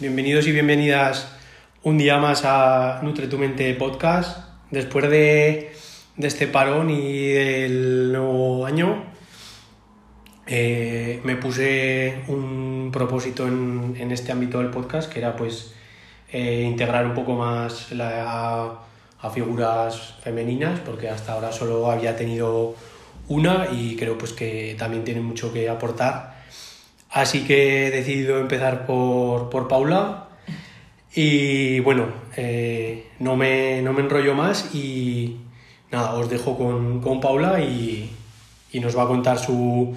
bienvenidos y bienvenidas un día más a Nutre tu Mente Podcast. Después de, este parón y del nuevo año, eh, me puse un propósito en, este ámbito del podcast, que era pues eh, integrar un poco más la, a figuras femeninas, porque hasta ahora solo había tenido una y creo pues que también tiene mucho que aportar. Así que he decidido empezar por, por Paula y bueno, eh, no, me, no me enrollo más y nada, os dejo con, con Paula y, y, nos va a contar su,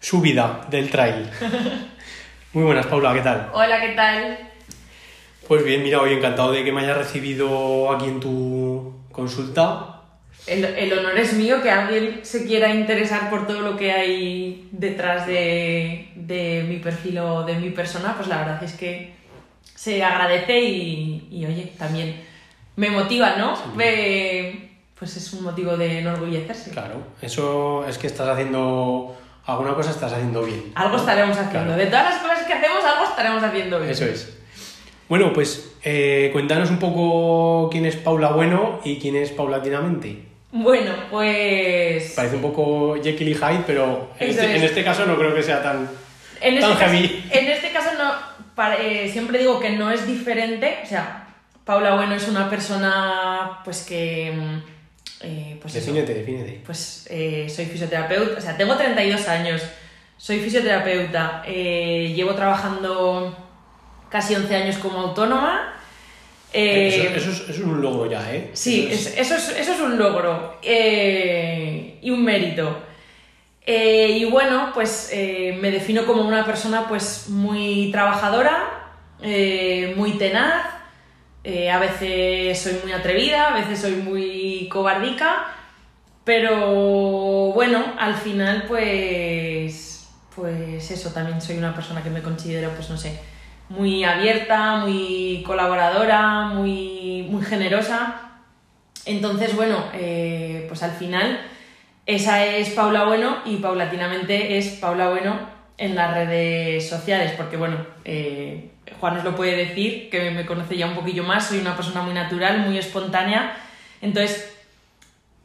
su vida del trail. Muy buenas, Paula, ¿qué tal? Hola, ¿qué tal? Pues bien, mira, hoy encantado de que me hayas recibido aquí en tu consulta el, el, honor es mío que alguien se quiera interesar por todo lo que hay detrás de, de, mi perfil o de mi persona, pues la verdad es que se agradece y, y oye, también me motiva, ¿no? Sí. Me, pues es un motivo de enorgullecerse. Claro, eso es que estás haciendo alguna cosa, estás haciendo bien. Algo estaremos haciendo. Claro. De todas las cosas que hacemos, algo estaremos haciendo bien. Eso es. Bueno, pues eh, cuéntanos un poco quién es Paula Bueno y quién es Paulatinamente. Bueno, pues. Parece un poco Jekyll y Hyde, pero en este, en este, caso no creo que sea tan, en tan este heavy. Caso, en este caso no. Para, eh, siempre digo que no es diferente. O sea, Paula Bueno es una persona, pues que. Eh, pues defínete, defínete. Pues eh, soy fisioterapeuta. O sea, tengo 32 años. Soy fisioterapeuta. Eh, llevo trabajando casi 11 años como autónoma. Eh, eso, eso, es, eso, es, un logro ya, ¿eh? Sí, eso es, eso es, eso es un logro eh, y un mérito. Eh, y bueno, pues me defino como una persona pues muy trabajadora, muy tenaz, a veces soy muy atrevida, a veces soy muy cobardica, pero bueno, al final pues, pues eso, también soy una persona que me considero pues no sé, muy abierta, muy colaboradora, muy, muy generosa. Entonces, bueno, eh, pues al final esa es Paula Bueno y paulatinamente es Paula Bueno en las redes sociales, porque bueno, eh, Juan nos lo puede decir, que me conoce ya un poquillo más, soy una persona muy natural, muy espontánea, entonces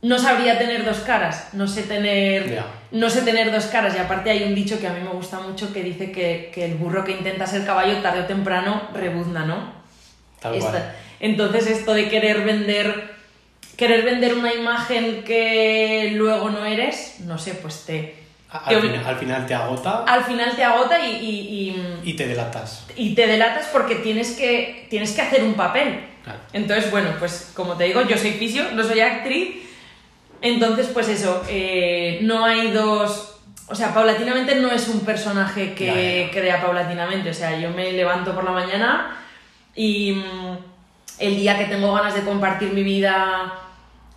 no sabría tener dos caras, no sé tener, yeah. no sé tener dos caras. Y aparte hay un dicho que a mí me gusta mucho que dice que, que el burro que intenta ser caballo tarde o temprano rebuzna, ¿no? Tal Esta, cual. entonces esto de querer vender, querer vender una imagen que luego no eres, no sé, pues te... Al, te, final, al final te agota. Al final te agota y, y, y, y te delatas. Y te delatas porque tienes que, tienes que hacer un papel. Claro. Entonces, bueno, pues como te digo, yo soy fisio, no soy actriz. Entonces, pues eso, eh, no hay dos. O sea, paulatinamente no es un personaje que crea paulatinamente. O sea, yo me levanto por la mañana y mm, el día que tengo ganas de compartir mi vida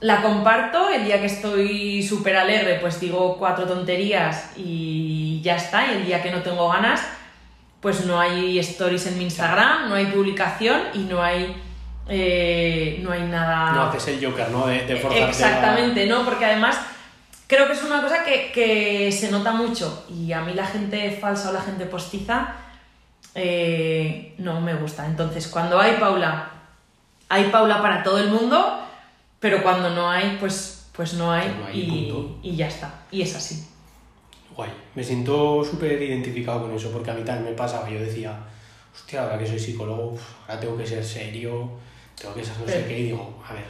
la comparto. El día que estoy súper alegre, pues digo cuatro tonterías y ya está. Y el día que no tengo ganas, pues no hay stories en mi Instagram, no hay publicación y no hay eh, no hay nada. No haces el Joker, ¿no? De, de forzarte Exactamente, a... ¿no? Porque además creo que es una cosa que, que, se nota mucho y a mí la gente falsa o la gente postiza eh, no me gusta. Entonces, cuando hay Paula, hay Paula para todo el mundo, pero cuando no hay, pues, pues no hay, no hay y, y, ya está. Y es así. Guay, me siento súper identificado con eso porque a mí también me pasaba. Yo decía, hostia, ahora que soy psicólogo, ahora tengo que ser serio tengo que ser no sé qué, y digo, a ver,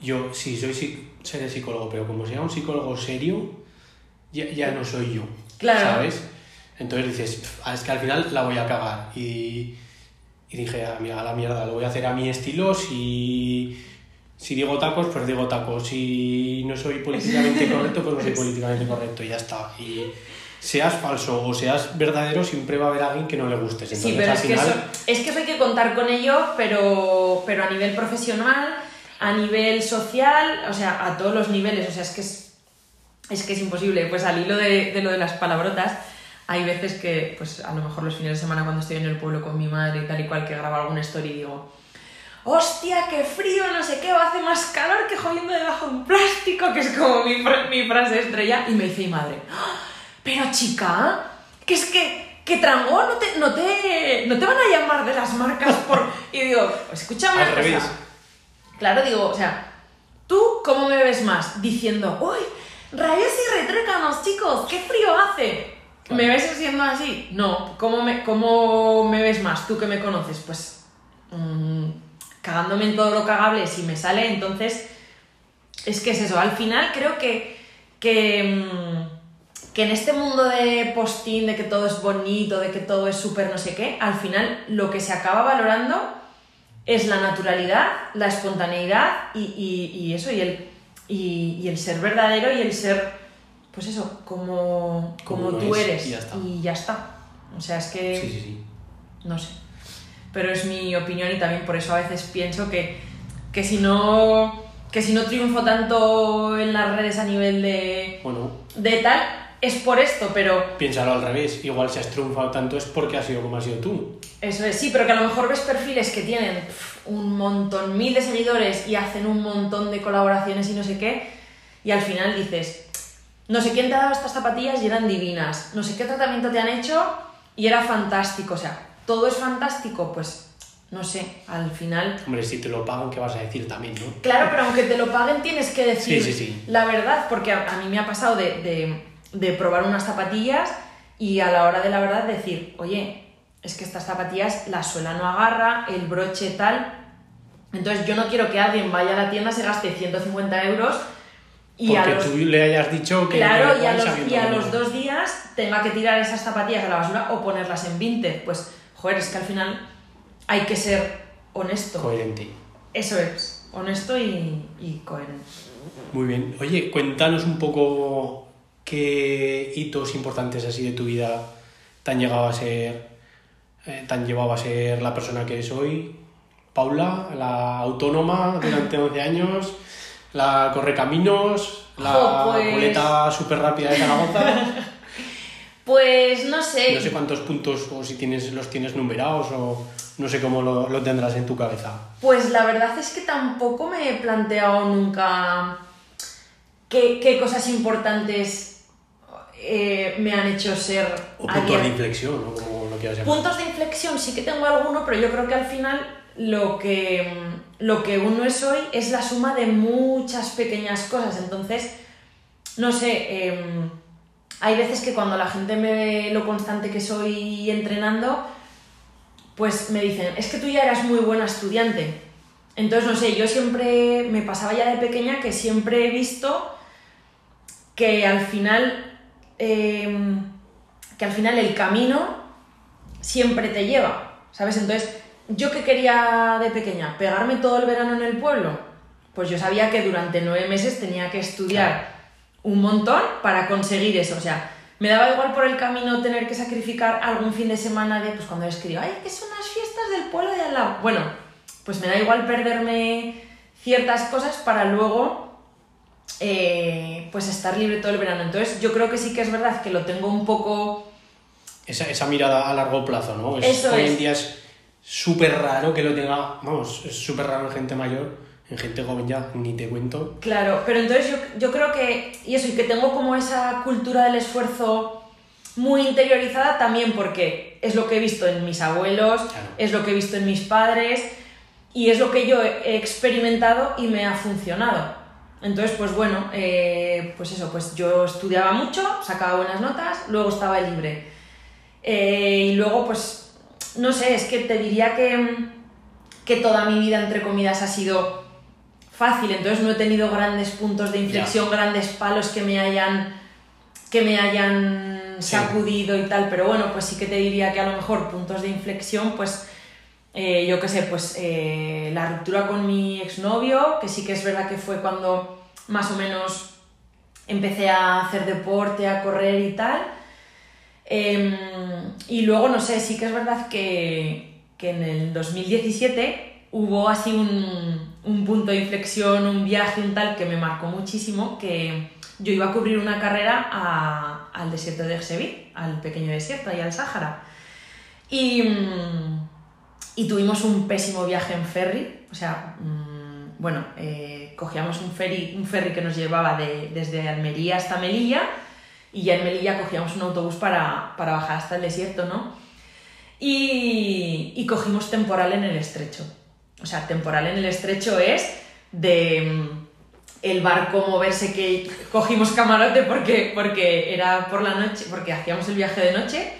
yo sí soy seré psicólogo, pero como sea un psicólogo serio, ya, ya no soy yo, claro. ¿sabes? Entonces dices, es que al final la voy a cagar. Y, y dije, a, mira, a la mierda, lo voy a hacer a mi estilo, si, si digo tacos, pues digo tacos, si no soy políticamente correcto, pues no soy políticamente correcto, y ya está. Y, seas falso o seas verdadero, siempre va a haber alguien que no le guste. Entonces, sí, pero al es, final... que eso, es que eso hay que contar con ello, pero, pero a nivel profesional, a nivel social, o sea, a todos los niveles, o sea, es que es, es, que es imposible. Pues al hilo de, de lo de las palabrotas, hay veces que, pues a lo mejor los fines de semana cuando estoy en el pueblo con mi madre y tal y cual, que grabo alguna story y digo, hostia, qué frío, no sé qué, hace más calor que jodiendo debajo de un plástico, que es como mi, mi frase estrella, y me dice mi madre, ¡Ah! Pero chica, que es que, que trango no te, no te, no te van a llamar de las marcas por... Y digo, escúchame Al revés. Claro, digo, o sea, ¿tú cómo me ves más? Diciendo, uy, rayos y retrécanos, chicos, qué frío hace. Claro. ¿Me ves siendo así? No, ¿cómo me, cómo me ves más? Tú que me conoces, pues mm, cagándome en todo lo cagable si me sale, entonces es que es eso, al final creo que, que, mm, que en este mundo de postín, de que todo es bonito, de que todo es súper no sé qué, al final lo que se acaba valorando es la naturalidad, la espontaneidad y, y- y eso, y el, y, y el ser verdadero y el ser, pues eso, como, Como como tú es, eres. y ya está. Y ya está. O sea, es que Sí, sí, sí. no sé. Pero es mi opinión y también por eso a veces pienso que, que si no que si no triunfo tanto en las redes a nivel de, Bueno, de tal, es por esto, pero piénsalo al revés. Igual si has triunfado tanto es porque has sido como has sido tú. eso es, sí, pero que a lo mejor ves perfiles que tienen un montón, mil de seguidores y hacen un montón de colaboraciones y no sé qué, y al final dices, no sé quién te ha dado estas zapatillas y eran divinas, no sé qué tratamiento te han hecho y era fantástico, o sea, todo es fantástico, pues no sé, al final Hombre, si te lo pagan, ¿qué vas a decir también, no? Claro, pero aunque te lo paguen tienes que decir Sí, sí, sí. la verdad, porque a, a mí me ha pasado de, de- de probar unas zapatillas y a la hora de la verdad decir, oye, es que estas zapatillas la suela no agarra, el broche tal. Entonces yo no quiero que alguien vaya a la tienda, se gaste 150 euros y porque a los, tú le hayas dicho que... claro, y a y los dos días tenga que tirar esas zapatillas a la basura o ponerlas en Vinted. Pues, joder, es que al final hay que ser honesto. Coherente. Eso es, honesto y, y coherente. Muy bien. Oye, cuéntanos un poco qué hitos importantes así de tu vida te han llegado a ser, eh, te han llevado a ser la persona que eres hoy. Paula, la autónoma durante 11 años, la correcaminos, la Jo, pues- boleta súper rápida de Zaragoza. Pues no sé, No sé cuántos puntos o si tienes, los tienes numerados o no sé cómo lo, lo tendrás en tu cabeza. pues la verdad es que tampoco me he planteado nunca qué, qué cosas importantes eh, me han hecho ser O puntos de inflexión, o como lo quieras llamar. Puntos de inflexión sí que tengo alguno, pero yo creo que al final lo que, lo que uno es hoy es la suma de muchas pequeñas cosas. Entonces, no sé, em, hay veces que cuando la gente me ve lo constante que soy entrenando, pues me dicen, es que tú ya eras muy buena estudiante. Entonces, no sé, yo siempre me pasaba ya de pequeña que siempre he visto que al final, em, que al final el camino siempre te lleva, ¿sabes? Entonces, ¿yo qué quería de pequeña? ¿Pegarme todo el verano en el pueblo? Pues yo sabía que durante nueve meses tenía que estudiar un montón para conseguir eso, o sea, me daba igual por el camino tener que sacrificar algún fin de semana de, pues cuando les escribo, ay, que son las fiestas del pueblo de al lado. Bueno, pues me da igual perderme ciertas cosas para luego eh, pues estar libre todo el verano. Entonces yo creo que sí que es verdad que lo tengo un poco... esa, esa mirada a largo plazo, ¿no? Es- Eso hoy es. en día es súper raro que lo tenga, vamos, es súper raro en gente mayor, en gente joven ya, ni te cuento. Claro, pero entonces yo, yo creo que, y eso, y que tengo como esa cultura del esfuerzo muy interiorizada también porque es lo que he visto en mis abuelos, Claro. es lo que he visto en mis padres y es lo que yo he experimentado y me ha funcionado. Entonces, pues bueno, eh, pues eso, pues yo estudiaba mucho, sacaba buenas notas, luego estaba libre. Eh, y luego, pues, no sé, es que te diría que, que toda mi vida, entre comillas, ha sido fácil, entonces no he tenido grandes puntos de inflexión, grandes palos que me hayan que me hayan Sí. sacudido y tal, pero bueno, pues sí que te diría que a lo mejor puntos de inflexión, pues eh, yo qué sé, pues eh, la ruptura con mi exnovio, que sí que es verdad que fue cuando más o menos empecé a hacer deporte, a correr y tal. Em, y luego, no sé, sí que es verdad que, que en el 2017 hubo así un, un punto de inflexión, un viaje, un tal que me marcó muchísimo, que yo iba a cubrir una carrera a- al desierto de Ersevi, al pequeño desierto, y al Sáhara. Y, mm, y tuvimos un pésimo viaje en ferry, o sea, mm, bueno, eh, cogíamos un ferry, un ferry que nos llevaba de- desde Almería hasta Melilla y ya en Melilla cogíamos un autobús para, para bajar hasta el desierto, ¿no? Y, y cogimos temporal en el estrecho. O sea, temporal en el estrecho es de mm, el barco moverse que cogimos camarote porque, porque era por la noche, porque hacíamos el viaje de noche.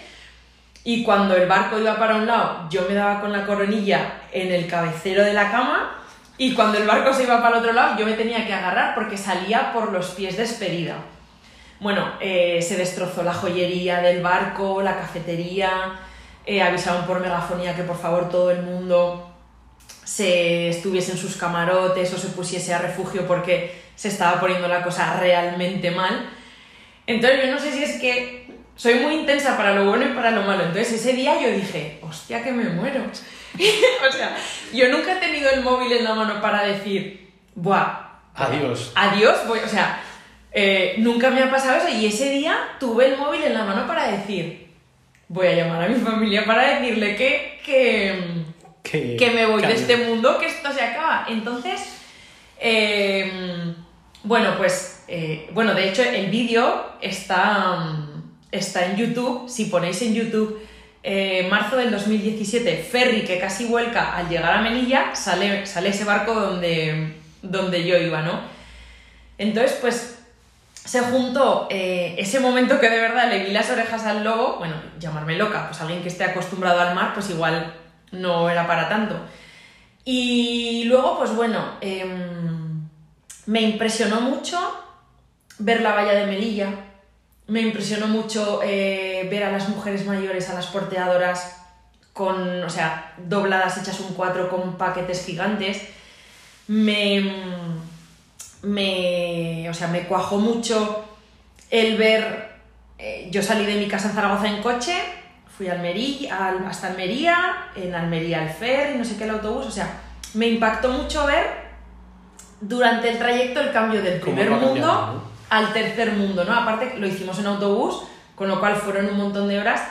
Y cuando el barco iba para un lado, yo me daba con la coronilla en el cabecero de la cama. Y cuando el barco se iba para el otro lado, yo me tenía que agarrar porque salía por los pies despedida. Bueno, eh, se destrozó la joyería del barco, la cafetería, eh, avisaron por megafonía que por favor todo el mundo se estuviese en sus camarotes o se pusiese a refugio porque se estaba poniendo la cosa realmente mal. Entonces yo no sé si es que soy muy intensa para lo bueno y para lo malo. Entonces ese día yo dije, hostia, que me muero. o sea, yo nunca he tenido el móvil en la mano para decir, buah. Adiós. Adiós, voy, o sea, eh, nunca me ha pasado eso y ese día tuve el móvil en la mano para decir, voy a llamar a mi familia para decirle que, que, que, me voy de este mundo, que esto se acaba. Entonces, em, bueno, pues, eh, bueno, de hecho el vídeo está, está en YouTube, si ponéis en YouTube eh, marzo del 2017, ferry que casi vuelca al llegar a Melilla, sale, sale ese barco donde, donde yo iba, ¿no? Entonces, pues se juntó eh, ese momento que de verdad le vi las orejas al lobo, bueno, llamarme loca, pues alguien que esté acostumbrado al mar, pues igual no era para tanto. Y luego, pues bueno, em, me impresionó mucho ver la valla de Melilla, me impresionó mucho eh, ver a las mujeres mayores, a las porteadoras, con, o sea, dobladas, hechas un cuatro con paquetes gigantes. Me, me, o sea, me cuajó mucho el ver, eh, yo salí de mi casa en Zaragoza en coche, fui a Almería, hasta Almería, en Almería al ferry, no sé qué, el autobús, o sea, me impactó mucho ver durante el trayecto el cambio del primer mundo al tercer mundo, ¿no? Aparte lo hicimos en autobús, con lo cual fueron un montón de horas.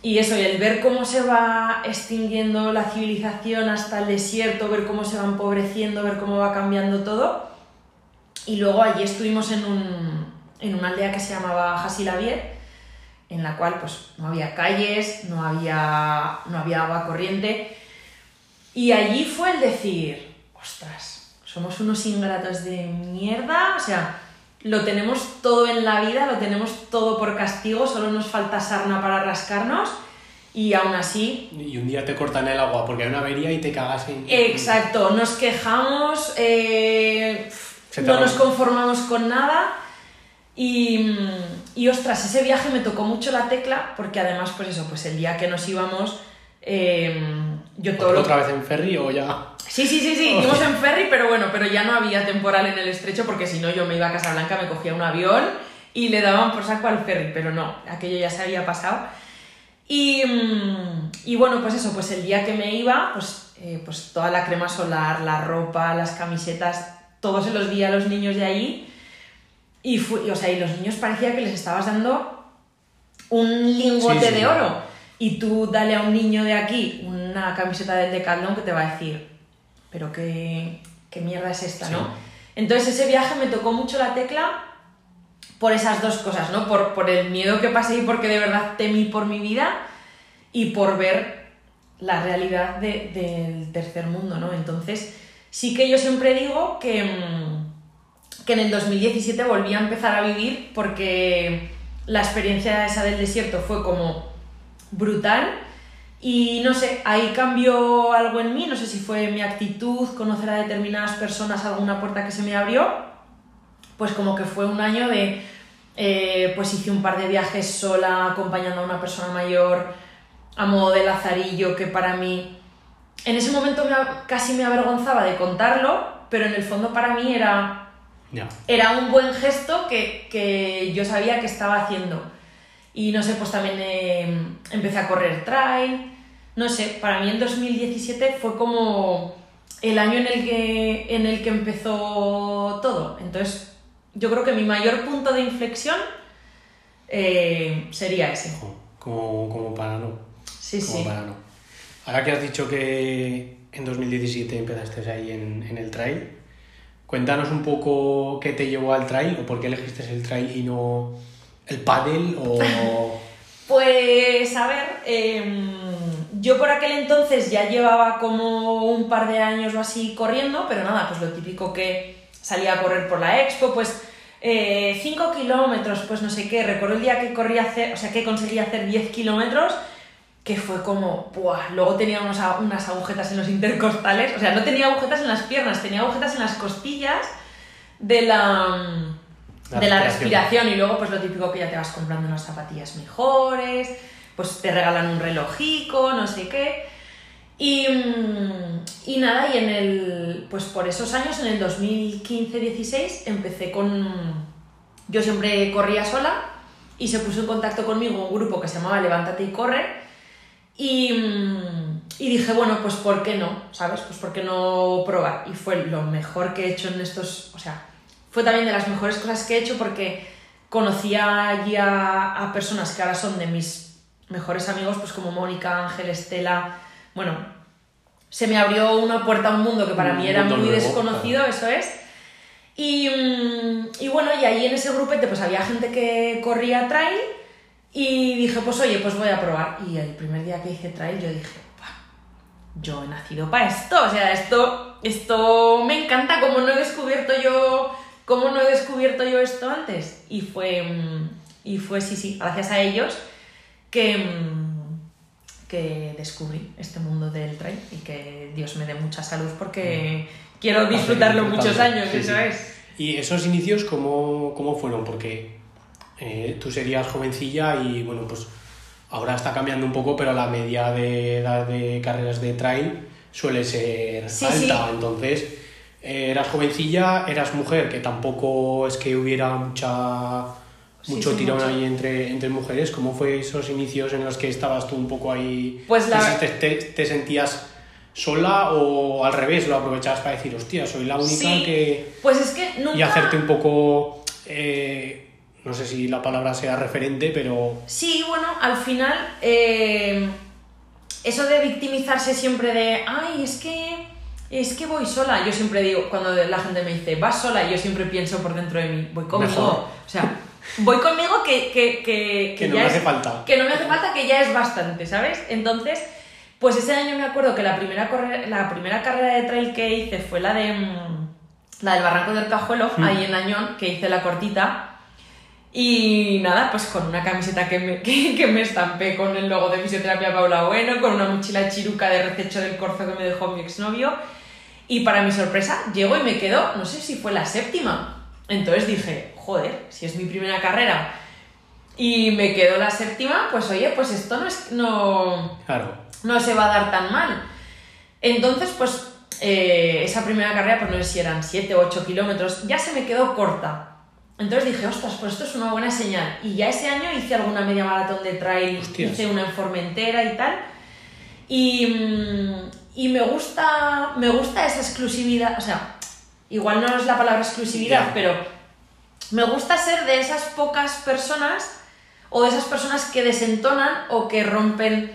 Y eso, y el ver cómo se va extinguiendo la civilización hasta el desierto, ver cómo se va empobreciendo, ver cómo va cambiando todo. Y luego allí estuvimos en, un, en una aldea que se llamaba Hasilavier, en la cual pues no había calles, no había, no había agua corriente. Y allí fue el decir, ostras, somos unos ingratos de mierda, o sea, lo tenemos todo en la vida, lo tenemos todo por castigo, solo nos falta sarna para rascarnos y aún así... Y un día te cortan el agua porque hay una avería y te cagas en... Exacto, nos quejamos, eh, no nos conformamos con nada y, y, ostras, ese viaje me tocó mucho la tecla porque además, pues eso, pues el día que nos íbamos... Eh, yo todo ¿Otra vez en ferry o ya...? Sí, sí, sí, sí, íbamos en ferry, pero bueno, pero ya no había temporal en el estrecho porque si no yo me iba a Casablanca, me cogía un avión y le daban por saco al ferry, pero no, aquello ya se había pasado. Y, mm, y bueno, pues eso, pues el día que me iba, pues, eh, pues toda la crema solar, la ropa, las camisetas, todos se los di a los niños de allí y, o sea, y los niños parecía que les estabas dando un lingote de oro. Y tú dale a un niño de aquí una camiseta del Decathlon que te va a decir, pero qué, qué mierda es esta, ¿no? Entonces ese viaje me tocó mucho la tecla por esas dos cosas, ¿no? Por, por el miedo que pasé y porque de verdad temí por mi vida y por ver la realidad de, del tercer mundo, ¿no? Entonces sí que yo siempre digo que, mm, que en el 2017 volví a empezar a vivir porque la experiencia esa del desierto fue como brutal y no sé, ahí cambió algo en mí, no sé si fue mi actitud, conocer a determinadas personas, alguna puerta que se me abrió, pues como que fue un año de, eh, pues hice un par de viajes sola, acompañando a una persona mayor, a modo de lazarillo, que para mí, en ese momento casi me avergonzaba de contarlo, pero en el fondo para mí era, era un buen gesto que, que yo sabía que estaba haciendo. Y no sé, pues también eh, empecé a correr trail, no sé, para mí el 2017 fue como el año en el que, en el que empezó todo. Entonces, yo creo que mi mayor punto de inflexión eh, sería ese. Como, como para no. Sí, sí. Para no. Ahora que has dicho que en 2017 empezaste ahí en, en el trail, cuéntanos un poco qué te llevó al trail o por qué elegiste el trail y no el paddle o... pues, a ver, em, yo por aquel entonces ya llevaba como un par de años o así corriendo, pero nada, pues lo típico que salía a correr por la expo, pues 5 eh, kilómetros, pues no sé qué, recuerdo el día que corrí hacer, o sea, que conseguí hacer 10 kilómetros, que fue como, ¡buah! Luego tenía unas agujetas en los intercostales, o sea, no tenía agujetas en las piernas, tenía agujetas en las costillas de la, de la respiración. Y luego pues lo típico que ya te vas comprando unas zapatillas mejores, pues te regalan un relojico, no sé qué. Y, mm, y, nada, y en el, pues por esos años, en el 2015-16, empecé con... Yo siempre corría sola y se puso en contacto conmigo un grupo que se llamaba Levántate y Corre. Y, mm, y dije, bueno, pues ¿por qué no? ¿Sabes? Pues ¿por qué no probar? Y fue lo mejor que he hecho en estos... O sea, fue también de las mejores cosas que he hecho porque conocía allí a, a personas que ahora son de mis mejores amigos, pues como Mónica, Ángel, Estela, bueno, se me abrió una puerta a un mundo que para mí era muy desconocido, eso es. Y, mm, y, bueno, y ahí en ese grupete pues había gente que corría trail y dije, pues oye, pues voy a probar. Y el primer día que hice trail yo dije, yo he nacido para esto, o sea, esto, esto me encanta, como no he descubierto yo, como no he descubierto yo esto antes. Y fue, mm, y fue, sí, sí, gracias a ellos que, mm, que descubrí este mundo del trail y que Dios me dé mucha salud porque mm. quiero disfrutarlo muchos años, eso es. ¿Y esos inicios cómo, cómo fueron? Porque eh, tú serías jovencilla y bueno, pues ahora está cambiando un poco, pero la media de edad de carreras de trail suele ser alta, entonces eh, eras jovencilla, eras mujer, que tampoco es que hubiera mucha mucho tirón ahí entre, entre mujeres. ¿Cómo fue esos inicios en los que estabas tú un poco ahí? Pues la... ¿Te, te, sentías sola o al revés lo aprovechabas para decir, hostia, soy la única que... Pues es que nunca... Y hacerte un poco... Eh, no sé si la palabra sea referente, pero... Sí, bueno, al final... Eh, eso de victimizarse siempre de, ay, es que es que voy sola. Yo siempre digo, cuando la gente me dice, vas sola, yo siempre pienso por dentro de mí, voy conmigo. O sea, voy conmigo que, que, que, que no me hace falta. Que no me hace falta, que ya es bastante, ¿sabes? Entonces, pues ese año me acuerdo que la primera, la primera carrera de trail que hice fue la de mm, la del Barranco del Cajuelo, hmm. ahí en Añón, que hice la cortita. Y nada, pues con una camiseta que me, que, me estampé con el logo de fisioterapia Paula Bueno, con una mochila chiruca de rececho del corzo que me dejó mi exnovio. Y para mi sorpresa, llego y me quedo, no sé si fue la séptima. Entonces dije, joder, si es mi primera carrera y me quedo la séptima, pues oye, pues esto no es. No, no se va a dar tan mal. Entonces, pues eh, esa primera carrera, pues no sé si eran 7 o 8 kilómetros, ya se me quedó corta. Entonces dije, ostras, pues esto es una buena señal. Y ya ese año hice alguna media maratón de trail, hice una en Formentera y tal. Y, mm, y me gusta, me gusta esa exclusividad, o sea, igual no es la palabra exclusividad, pero me gusta ser de esas pocas personas o de esas personas que desentonan o que rompen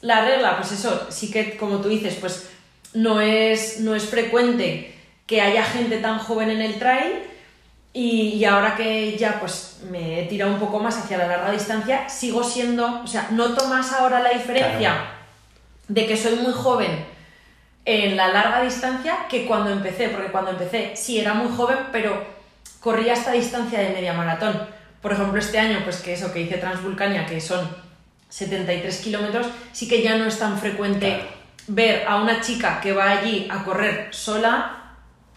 la regla. Pues eso, sí que como tú dices, pues no es, no es frecuente que haya gente tan joven en el trail y, ahora que ya pues me he tirado un poco más hacia la larga distancia, sigo siendo, o sea, noto más ahora la diferencia de que soy muy joven en la larga distancia que cuando empecé, porque cuando empecé sí era muy joven, pero corría esta distancia de media maratón. Por ejemplo, este año, pues que eso que hice Transvulcania, que son 73 kilómetros, sí que ya no es tan frecuente ver a una chica que va allí a correr sola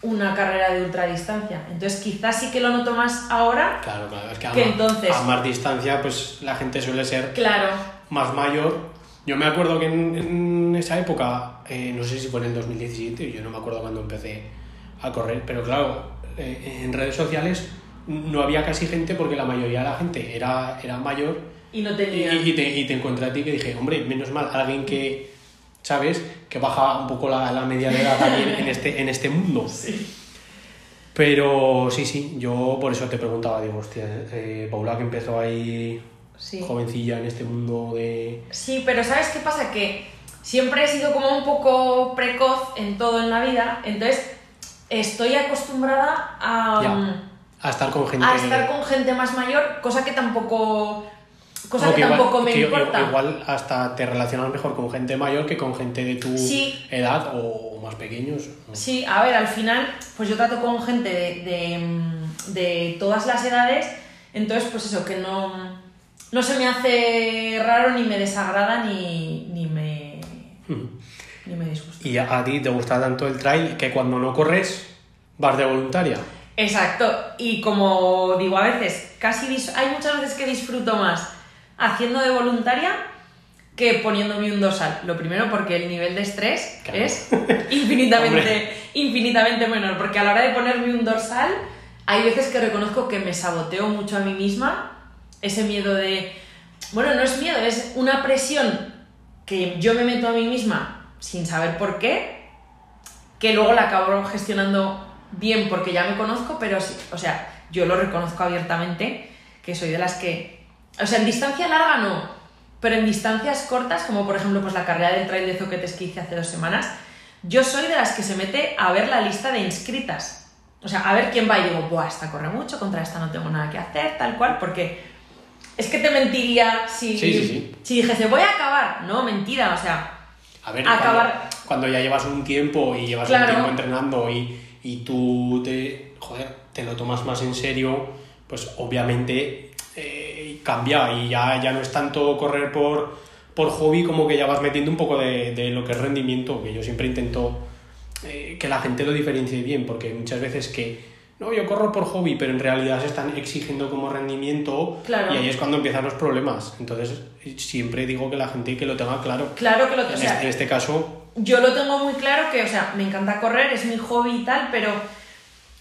una carrera de ultradistancia. Entonces quizás sí que lo noto más ahora claro, claro. Es que, a, entonces. A más distancia, pues la gente suele ser claro. más mayor. Yo me acuerdo que en, esa época, eh, no sé si fue en el 2017, yo no me acuerdo cuando empecé a correr, pero claro, eh, en redes sociales no había casi gente porque la mayoría de la gente era, era mayor. Y no tenía. Y, te, y te encontré a ti que dije, hombre, menos mal, alguien que, ¿sabes? Que baja un poco la, la media de edad también en este, en este mundo. Sí. Pero sí, sí, yo por eso te preguntaba, digo, hostia, eh, Paula que empezó ahí jovencilla en este mundo de... Sí, pero ¿sabes qué pasa? Que siempre he sido como un poco precoz en todo en la vida, entonces estoy acostumbrada a, a estar con gente a estar con gente más mayor, cosa que tampoco cosa que, igual- tampoco me que importa. Igual hasta te relacionas mejor con gente mayor que con gente de tu Sí. edad o más pequeños. Sí, a ver, al final, pues yo trato con gente de, de, de todas las edades, entonces, pues eso, que no, no se me hace raro, ni me desagrada, ni, ni, me, ni me disgusta. Y a, a ti te gusta tanto el trail que cuando no corres vas de voluntaria. Exacto, y como digo a veces, casi hay muchas veces que disfruto más haciendo de voluntaria que poniéndome un dorsal. Lo primero porque el nivel de estrés Claro. es infinitamente, infinitamente menor, porque a la hora de ponerme un dorsal hay veces que reconozco que me saboteo mucho a mí misma, ese miedo de... Bueno, no es miedo, es una presión que yo me meto a mí misma sin saber por qué, que luego la acabo gestionando bien porque ya me conozco, pero sí, o sea, yo lo reconozco abiertamente, que soy de las que, o sea, en distancia larga no, pero en distancias cortas, como por ejemplo pues la carrera del trail de Zoquetes que hice hace dos semanas, yo soy de las que se mete a ver la lista de inscritas. O sea, a ver quién va y digo, buah, esta corre mucho, contra esta no tengo nada que hacer, tal cual, porque es que te mentiría si, Sí, sí, sí. si dijese, voy a acabar. No, mentira, o sea, A ver, Acabar- cuando, cuando ya llevas un tiempo y llevas Claro. un tiempo entrenando y, y tú te, joder, te lo tomas más en serio, pues obviamente eh, cambia y ya, ya no es tanto correr por, por hobby como que ya vas metiendo un poco de, de lo que es rendimiento, que yo siempre intento eh, que la gente lo diferencie bien, porque muchas veces que no, yo corro por hobby, pero en realidad se están exigiendo como rendimiento Claro. y ahí es cuando empiezan los problemas. Entonces, siempre digo que la gente que lo tenga claro. claro que lo En, o sea, este, en este caso, Yo lo tengo muy claro que, o sea, me encanta correr, es mi hobby y tal, pero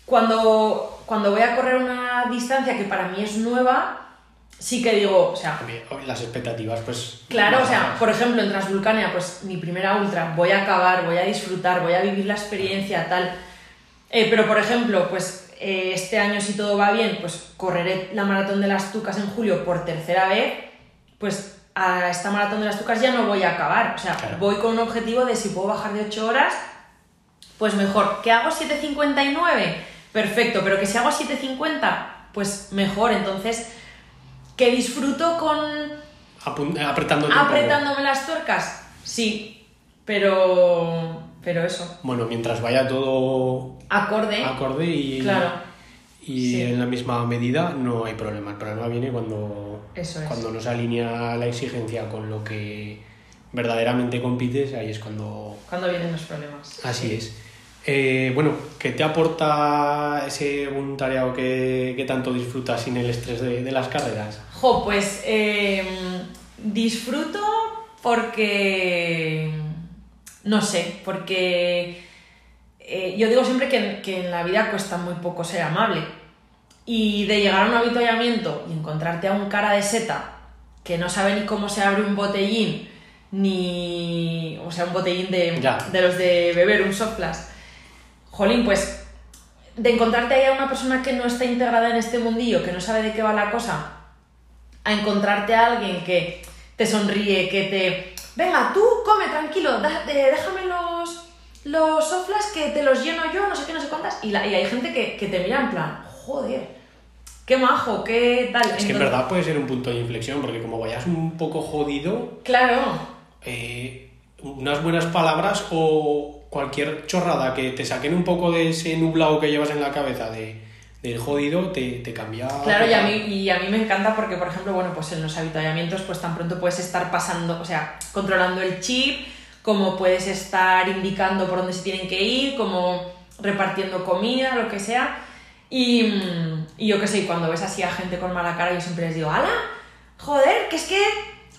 cuando, cuando voy a correr una distancia que para mí es nueva, sí que digo, o sea, las expectativas, pues... claro, o sea, por ejemplo, en Transvulcania, pues mi primera ultra, voy a acabar, voy a disfrutar, voy a vivir la experiencia, tal. Eh, pero, por ejemplo, pues eh, este año, si todo va bien, pues correré la maratón de las Tucas en julio por tercera vez, pues a esta maratón de las Tucas ya no voy a acabar. O sea, Claro. voy con un objetivo de si puedo bajar de 8 horas, pues mejor. ¿Que hago 7.59? Perfecto, pero que si hago 7.50, pues mejor. Entonces, que disfruto con Apun- apretándome las tuercas, sí, pero, pero eso, Bueno, mientras vaya todo acorde, acorde y, claro, y Sí. en la misma medida, no hay problema. El problema viene cuando, Eso es. cuando no se alinea la exigencia con lo que verdaderamente compites, ahí es cuando... cuando vienen los problemas. Así es. Eh, bueno, ¿qué te aporta ese voluntariado que, que tanto disfrutas sin el estrés de, de las carreras? Jo, pues eh, disfruto porque, no sé, porque eh, yo digo siempre que, que en la vida cuesta muy poco ser amable. Y de llegar a un avituallamiento y encontrarte a un cara de seta que no sabe ni cómo se abre un botellín, ni. O sea, un botellín de, Ya. de los de beber, un soft. Jolín, pues. De encontrarte ahí a una persona que no está integrada en este mundillo, que no sabe de qué va la cosa, a encontrarte a alguien que te sonríe, que te. Venga, tú come tranquilo, da- eh, déjame los, los soft flask que te los lleno yo, no sé qué, no sé cuántas. Y, la- y hay gente que, que te mira en plan, joder, qué majo, qué tal. Es que en verdad puede ser un punto de inflexión, porque como vayas un poco jodido, Claro, eh, unas buenas palabras o cualquier chorrada que te saquen un poco de ese nublado que llevas en la cabeza de, del jodido, te, te cambia. Claro, y a, mí, y a mí me encanta porque, por ejemplo, bueno, pues en los avituallamientos, pues tan pronto puedes estar pasando, o sea, controlando el chip, como puedes estar indicando por dónde se tienen que ir, como repartiendo comida, lo que sea. Y, mm, y yo qué sé, cuando ves así a gente con mala cara, yo siempre les digo, ¡hala! Joder, que es que,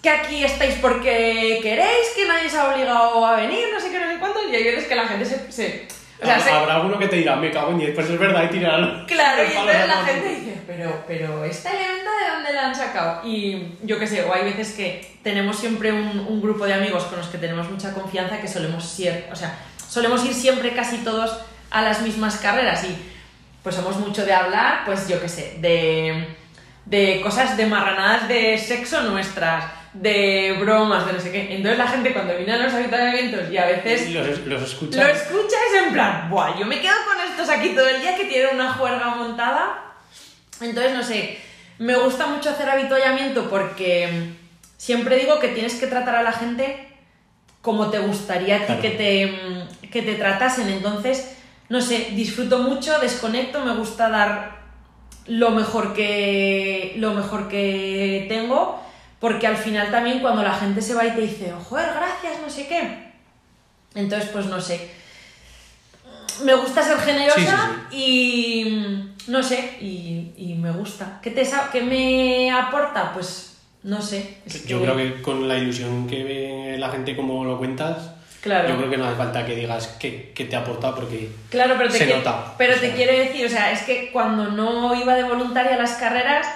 que aquí estáis porque queréis, que nadie se ha obligado a venir, no sé qué, no sé cuánto. Y hay veces que la gente se... se o sea, Habrá- se- Habrá alguno que te dirá, me cago en 10, pues es verdad, y tirarán. Claro, y entonces la gente dice, pero, pero ¿este elemento de dónde lo han sacado? Y yo qué sé, o hay veces que tenemos siempre un, un grupo de amigos con los que tenemos mucha confianza que solemos ir, o sea, solemos ir siempre casi todos a las mismas carreras y pues somos mucho de hablar, pues yo qué sé, de, de cosas de marranadas de sexo nuestras, de bromas, de no sé qué. Entonces la gente cuando viene a los avituallamientos y a veces los, los escuchas. lo escuchas en plan, Buah, yo me quedo con estos aquí todo el día que tienen una juerga montada. Entonces, no sé, Me gusta mucho hacer avituallamiento porque siempre digo que tienes que tratar a la gente como te gustaría a ti Claro. que, te, que te tratasen. Entonces, no sé, disfruto mucho, desconecto, me gusta dar lo mejor que, lo mejor que tengo, porque al final también cuando la gente se va y te dice, joder, gracias, no sé qué. Entonces, pues no sé. Me gusta ser generosa y no sé, y, y me gusta. ¿Qué, te, ¿Qué me aporta? Pues no sé. es Yo creo que con la ilusión que ve la gente como lo cuentas, Claro. yo creo que no hace falta que digas qué, qué te aporta porque Claro, pero te, Se nota, pero o te quiero decir, o sea, es que cuando no iba de voluntaria a las carreras,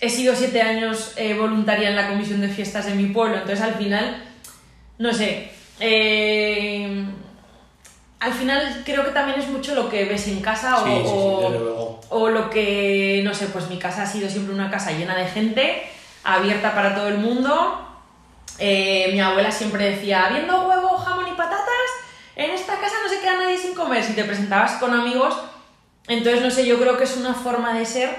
he sido siete años eh, voluntaria en la comisión de fiestas de mi pueblo, entonces al final, no sé, eh, al final creo que también es mucho lo que ves en casa o, Sí, sí, sí, o- o lo que, no sé, pues mi casa ha sido siempre una casa llena de gente, abierta para todo el mundo. Eh, mi abuela siempre decía, habiendo huevo, jamón y patatas, en esta casa no se queda nadie sin comer. Si te presentabas con amigos, entonces no sé, yo creo que es una forma de ser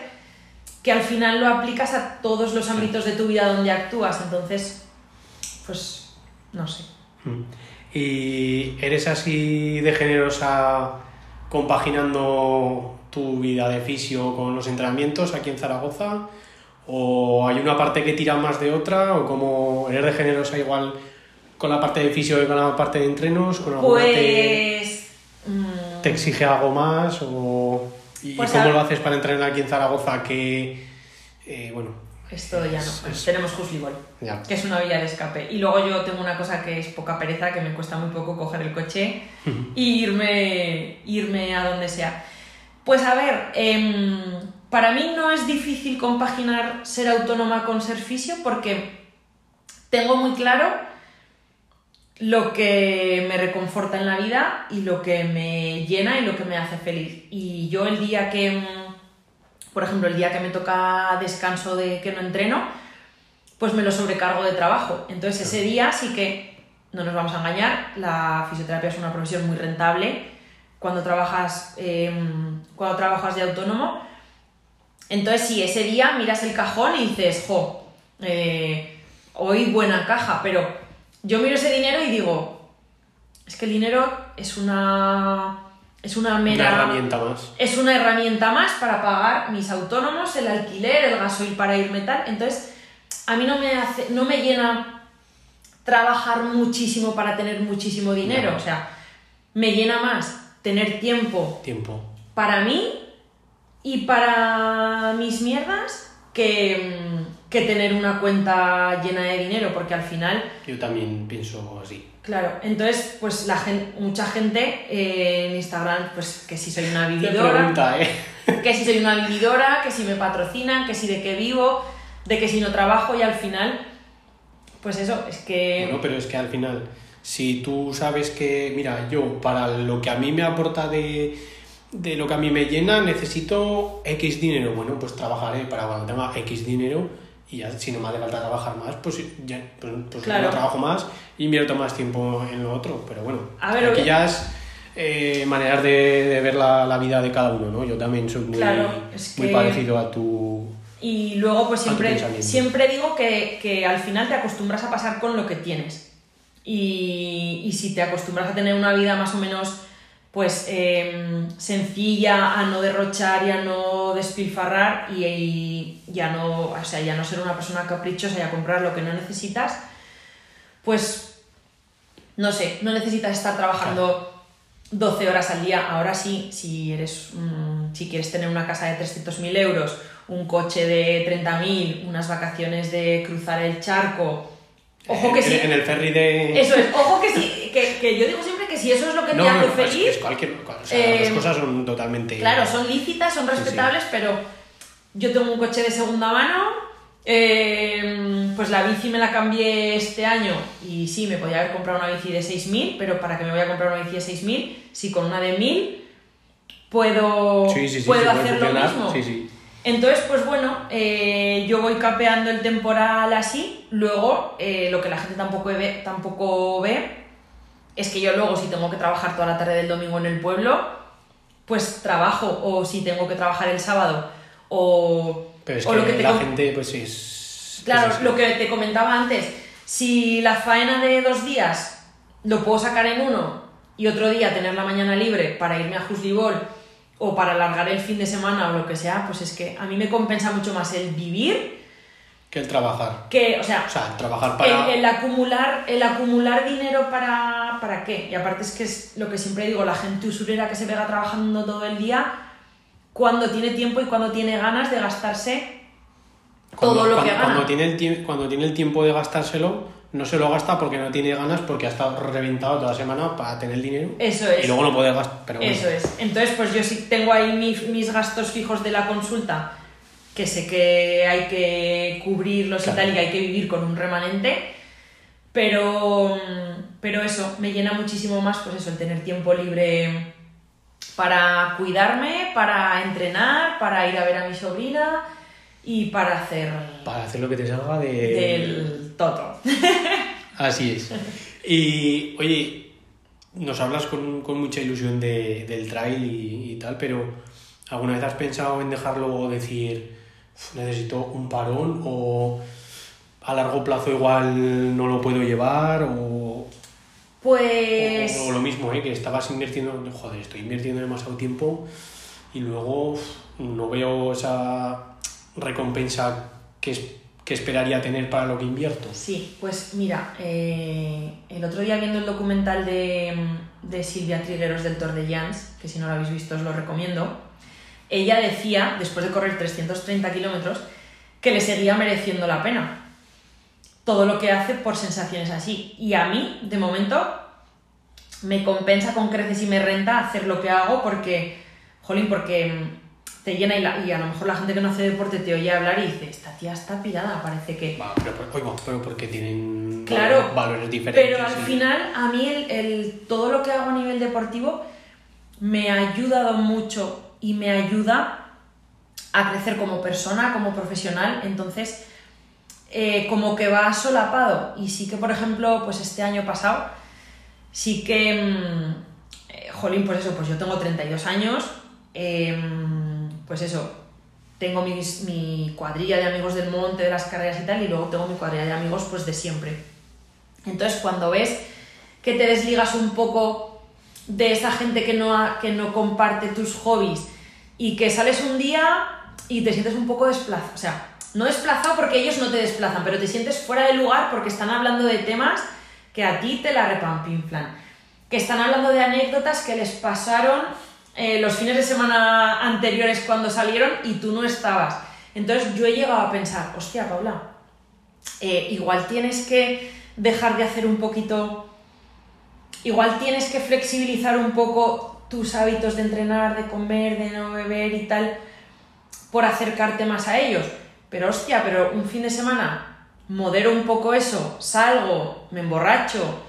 que al final lo aplicas a todos los ámbitos de tu vida donde actúas. Entonces, pues, no sé. Mm. ¿Y eres así de generosa compaginando tu vida de fisio con los entrenamientos aquí en Zaragoza? ¿O hay una parte que tira más de otra? ¿O como eres de generosa igual con la parte de fisio y con la parte de entrenos? ¿Con Pues... mm, te exige algo más? ¿O y Pues cómo lo haces para entrenar aquí en Zaragoza? Que, eh, bueno, Esto ya no. Es- es- tenemos Husligol, ya. que es una vía de escape. Y luego yo tengo una cosa que es poca pereza, que me cuesta muy poco coger el coche y irme, irme a donde sea. Pues a ver, em, para mí no es difícil compaginar ser autónoma con ser fisio porque tengo muy claro lo que me reconforta en la vida y lo que me llena y lo que me hace feliz. Y yo el día que, mm, por ejemplo, el día que me toca descanso de que no entreno, pues me lo sobrecargo de trabajo. Entonces ese día sí que, no nos vamos a engañar, la fisioterapia es una profesión muy rentable cuando trabajas, em, cuando trabajas de autónomo. Entonces sí, ese día miras el cajón y dices, jo, eh, hoy buena caja, pero yo miro ese dinero y digo, es que el dinero es una, es una mera... Una herramienta más. Es una herramienta más para pagar mis autónomos, el alquiler, el gasoil para irme tal. Entonces, a mí no me hace, no me llena trabajar muchísimo para tener muchísimo dinero. No. O sea, me llena más tener tiempo Tiempo. para mí y para mis mierdas que, mm, que tener una cuenta llena de dinero, porque al final Yo también pienso así. Claro, entonces, pues la gente, mucha gente eh, en Instagram, pues que si soy una vividora, pregunta, ¿eh? que si soy una vividora, que si me patrocinan, que si de qué vivo, de que si no trabajo y al final, pues eso, es que... Bueno, pero es que al final, si tú sabes que, mira, yo para lo que a mí me aporta de, de lo que a mí me llena, necesito X dinero. Bueno, pues trabajaré para cuando tenga X dinero y ya si no me hace falta trabajar más, pues ya pues, pues Claro. no trabajo más y invierto más tiempo en lo otro. Pero bueno, A ver, aquí ya es eh, maneras de, de ver la, la vida de cada uno, ¿no? Yo también soy muy, Claro, es muy que- parecido a tu... Y luego, pues siempre, siempre digo que, que al final te acostumbras a pasar con lo que tienes. Y, y si te acostumbras a tener una vida más o menos pues em, sencilla, a no derrochar y a no despilfarrar y, no, o sea, ya no ser una persona caprichosa y a comprar lo que no necesitas, pues no sé, no necesitas estar trabajando 12 horas al día. Ahora sí, si eres si quieres tener una casa de 300.000 euros, un coche de 30.000, unas vacaciones de cruzar el charco. Ojo que en, sí. en el ferry de... Eso es, ojo que sí, que, que yo digo siempre que si eso es lo que te hace es- feliz, Es, cualquier... O sea, Eh, las dos cosas son totalmente... claro, son lícitas, son Sí, sí. respetables, pero yo tengo un coche de segunda mano, eh, pues la bici me la cambié este año y sí, me podía haber comprado una bici de 6.000, pero para que me voy a comprar una bici de 6.000, si con una de 1.000 puedo, Sí, sí, sí, puedo hacer lo mismo. Entonces, pues bueno, eh, yo voy capeando el temporal así. Luego, eh, lo que la gente tampoco ve, tampoco ve es que yo luego, si tengo que trabajar toda la tarde del domingo en el pueblo, pues trabajo. O si tengo que trabajar el sábado o, Pero es O que lo que te la gente, pues es. Claro, es lo que te comentaba antes, si la faena de dos días lo puedo sacar en uno y otro día tener la mañana libre para irme a Juslibol o para alargar el fin de semana o lo que sea, pues es que a mí me compensa mucho más el vivir Que el trabajar. que, o sea, O sea, el trabajar para. el, el acumular, el acumular dinero para, para qué. Y aparte es que es lo que siempre digo, la gente usurera que se pega trabajando todo el día, cuando tiene tiempo y cuando tiene ganas de gastarse cuando, todo lo cuando- que gana. Cuando tiene, el cuando tiene el tiempo de gastárselo, no se lo gasta porque no tiene ganas, porque ha estado reventado toda la semana para tener el dinero. Eso es. Y luego no puede gastar. Pero bueno. Eso es. Entonces, pues yo sí tengo ahí mis, mis gastos fijos de la consulta, que sé que hay que cubrirlos Claro. y tal, y que hay que vivir con un remanente. Pero, pero eso, me llena muchísimo más, pues eso, el tener tiempo libre para cuidarme, para entrenar, para ir a ver a mi sobrina y para hacer Para hacer lo que te salga de. del toto. Así es. Y, oye, nos hablas con, con mucha ilusión de, del trail y, y tal, pero ¿alguna vez has pensado en dejarlo o decir, "Uf, necesito un parón o a largo plazo igual no lo puedo llevar o, Pues... o, o lo mismo, ¿eh? que estabas invirtiendo, joder, estoy invirtiendo demasiado tiempo y luego no veo esa recompensa que, que esperaría tener para lo que invierto? Sí, pues mira, eh, el otro día viendo el documental de, de Silvia Trigueros del Tour de Jans, que si no lo habéis visto os lo recomiendo, ella decía, después de correr 330 kilómetros, que le seguía mereciendo la pena todo lo que hace por sensaciones así. Y a mí, de momento, me compensa con creces y me renta hacer lo que hago porque, jolín, porque te llena y, la- y a lo mejor la gente que no hace deporte te oye hablar y dice, esta tía está pirada, parece que... Va, pero, pero- oigo, pero porque tienen Claro, valores, diferentes. Pero al final, a mí el, el- todo lo que hago a nivel deportivo me ha ayudado mucho y me ayuda a crecer como persona, como profesional. Entonces, eh, como que va solapado. Y sí que, por ejemplo, pues este año pasado, sí que, mm, eh, jolín, pues eso, pues yo tengo 32 años, em, pues eso, tengo mi cuadrilla de amigos del monte, de las carreras y tal, y luego tengo mi cuadrilla de amigos pues de siempre. Entonces, cuando ves que te desligas un poco de esa gente que no, que no comparte tus hobbies y que sales un día y te sientes un poco desplazado, o sea, no desplazado porque ellos no te desplazan, pero te sientes fuera de lugar porque están hablando de temas que a ti te la repampinflan, que están hablando de anécdotas que les pasaron eh, los fines de semana anteriores cuando salieron y tú no estabas. Entonces yo he llegado a pensar, hostia, Paula, eh, igual tienes que dejar de hacer un poquito, igual tienes que flexibilizar un poco tus hábitos de entrenar, de comer, de no beber y tal, por acercarte más a ellos. Pero hostia, pero un fin de semana modero un poco eso, salgo, me emborracho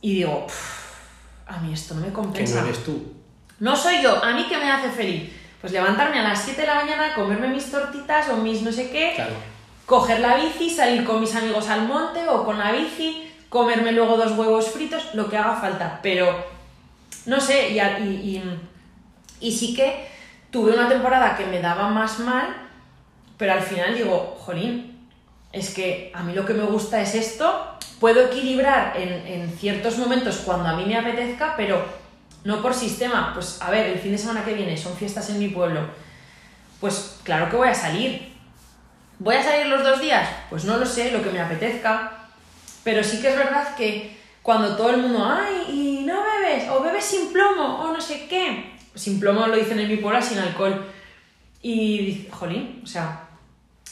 y digo, "Pff, a mí esto no me que compensa. no eres tú. No soy yo, a mí que me hace feliz. Pues levantarme a las 7 de la mañana, comerme mis tortitas o mis no sé qué, Claro. coger la bici, salir con mis amigos al monte o con la bici, comerme luego dos huevos fritos, lo que haga falta. Pero, no sé, y, y, y- y sí que tuve una temporada que me daba más mal, pero al final digo, jolín, es que a mí lo que me gusta es esto, puedo equilibrar en, en ciertos momentos cuando a mí me apetezca, pero no por sistema. Pues a ver, el fin de semana que viene son fiestas en mi pueblo. Pues claro que voy a salir. ¿Voy a salir los dos días? Pues no lo sé, lo que me apetezca. Pero sí que es verdad que cuando todo el mundo, ay, y no bebes, o bebes sin plomo, o no sé qué. Sin plomo lo dicen en mi pueblo, sin alcohol. Y dice, jolín, o sea,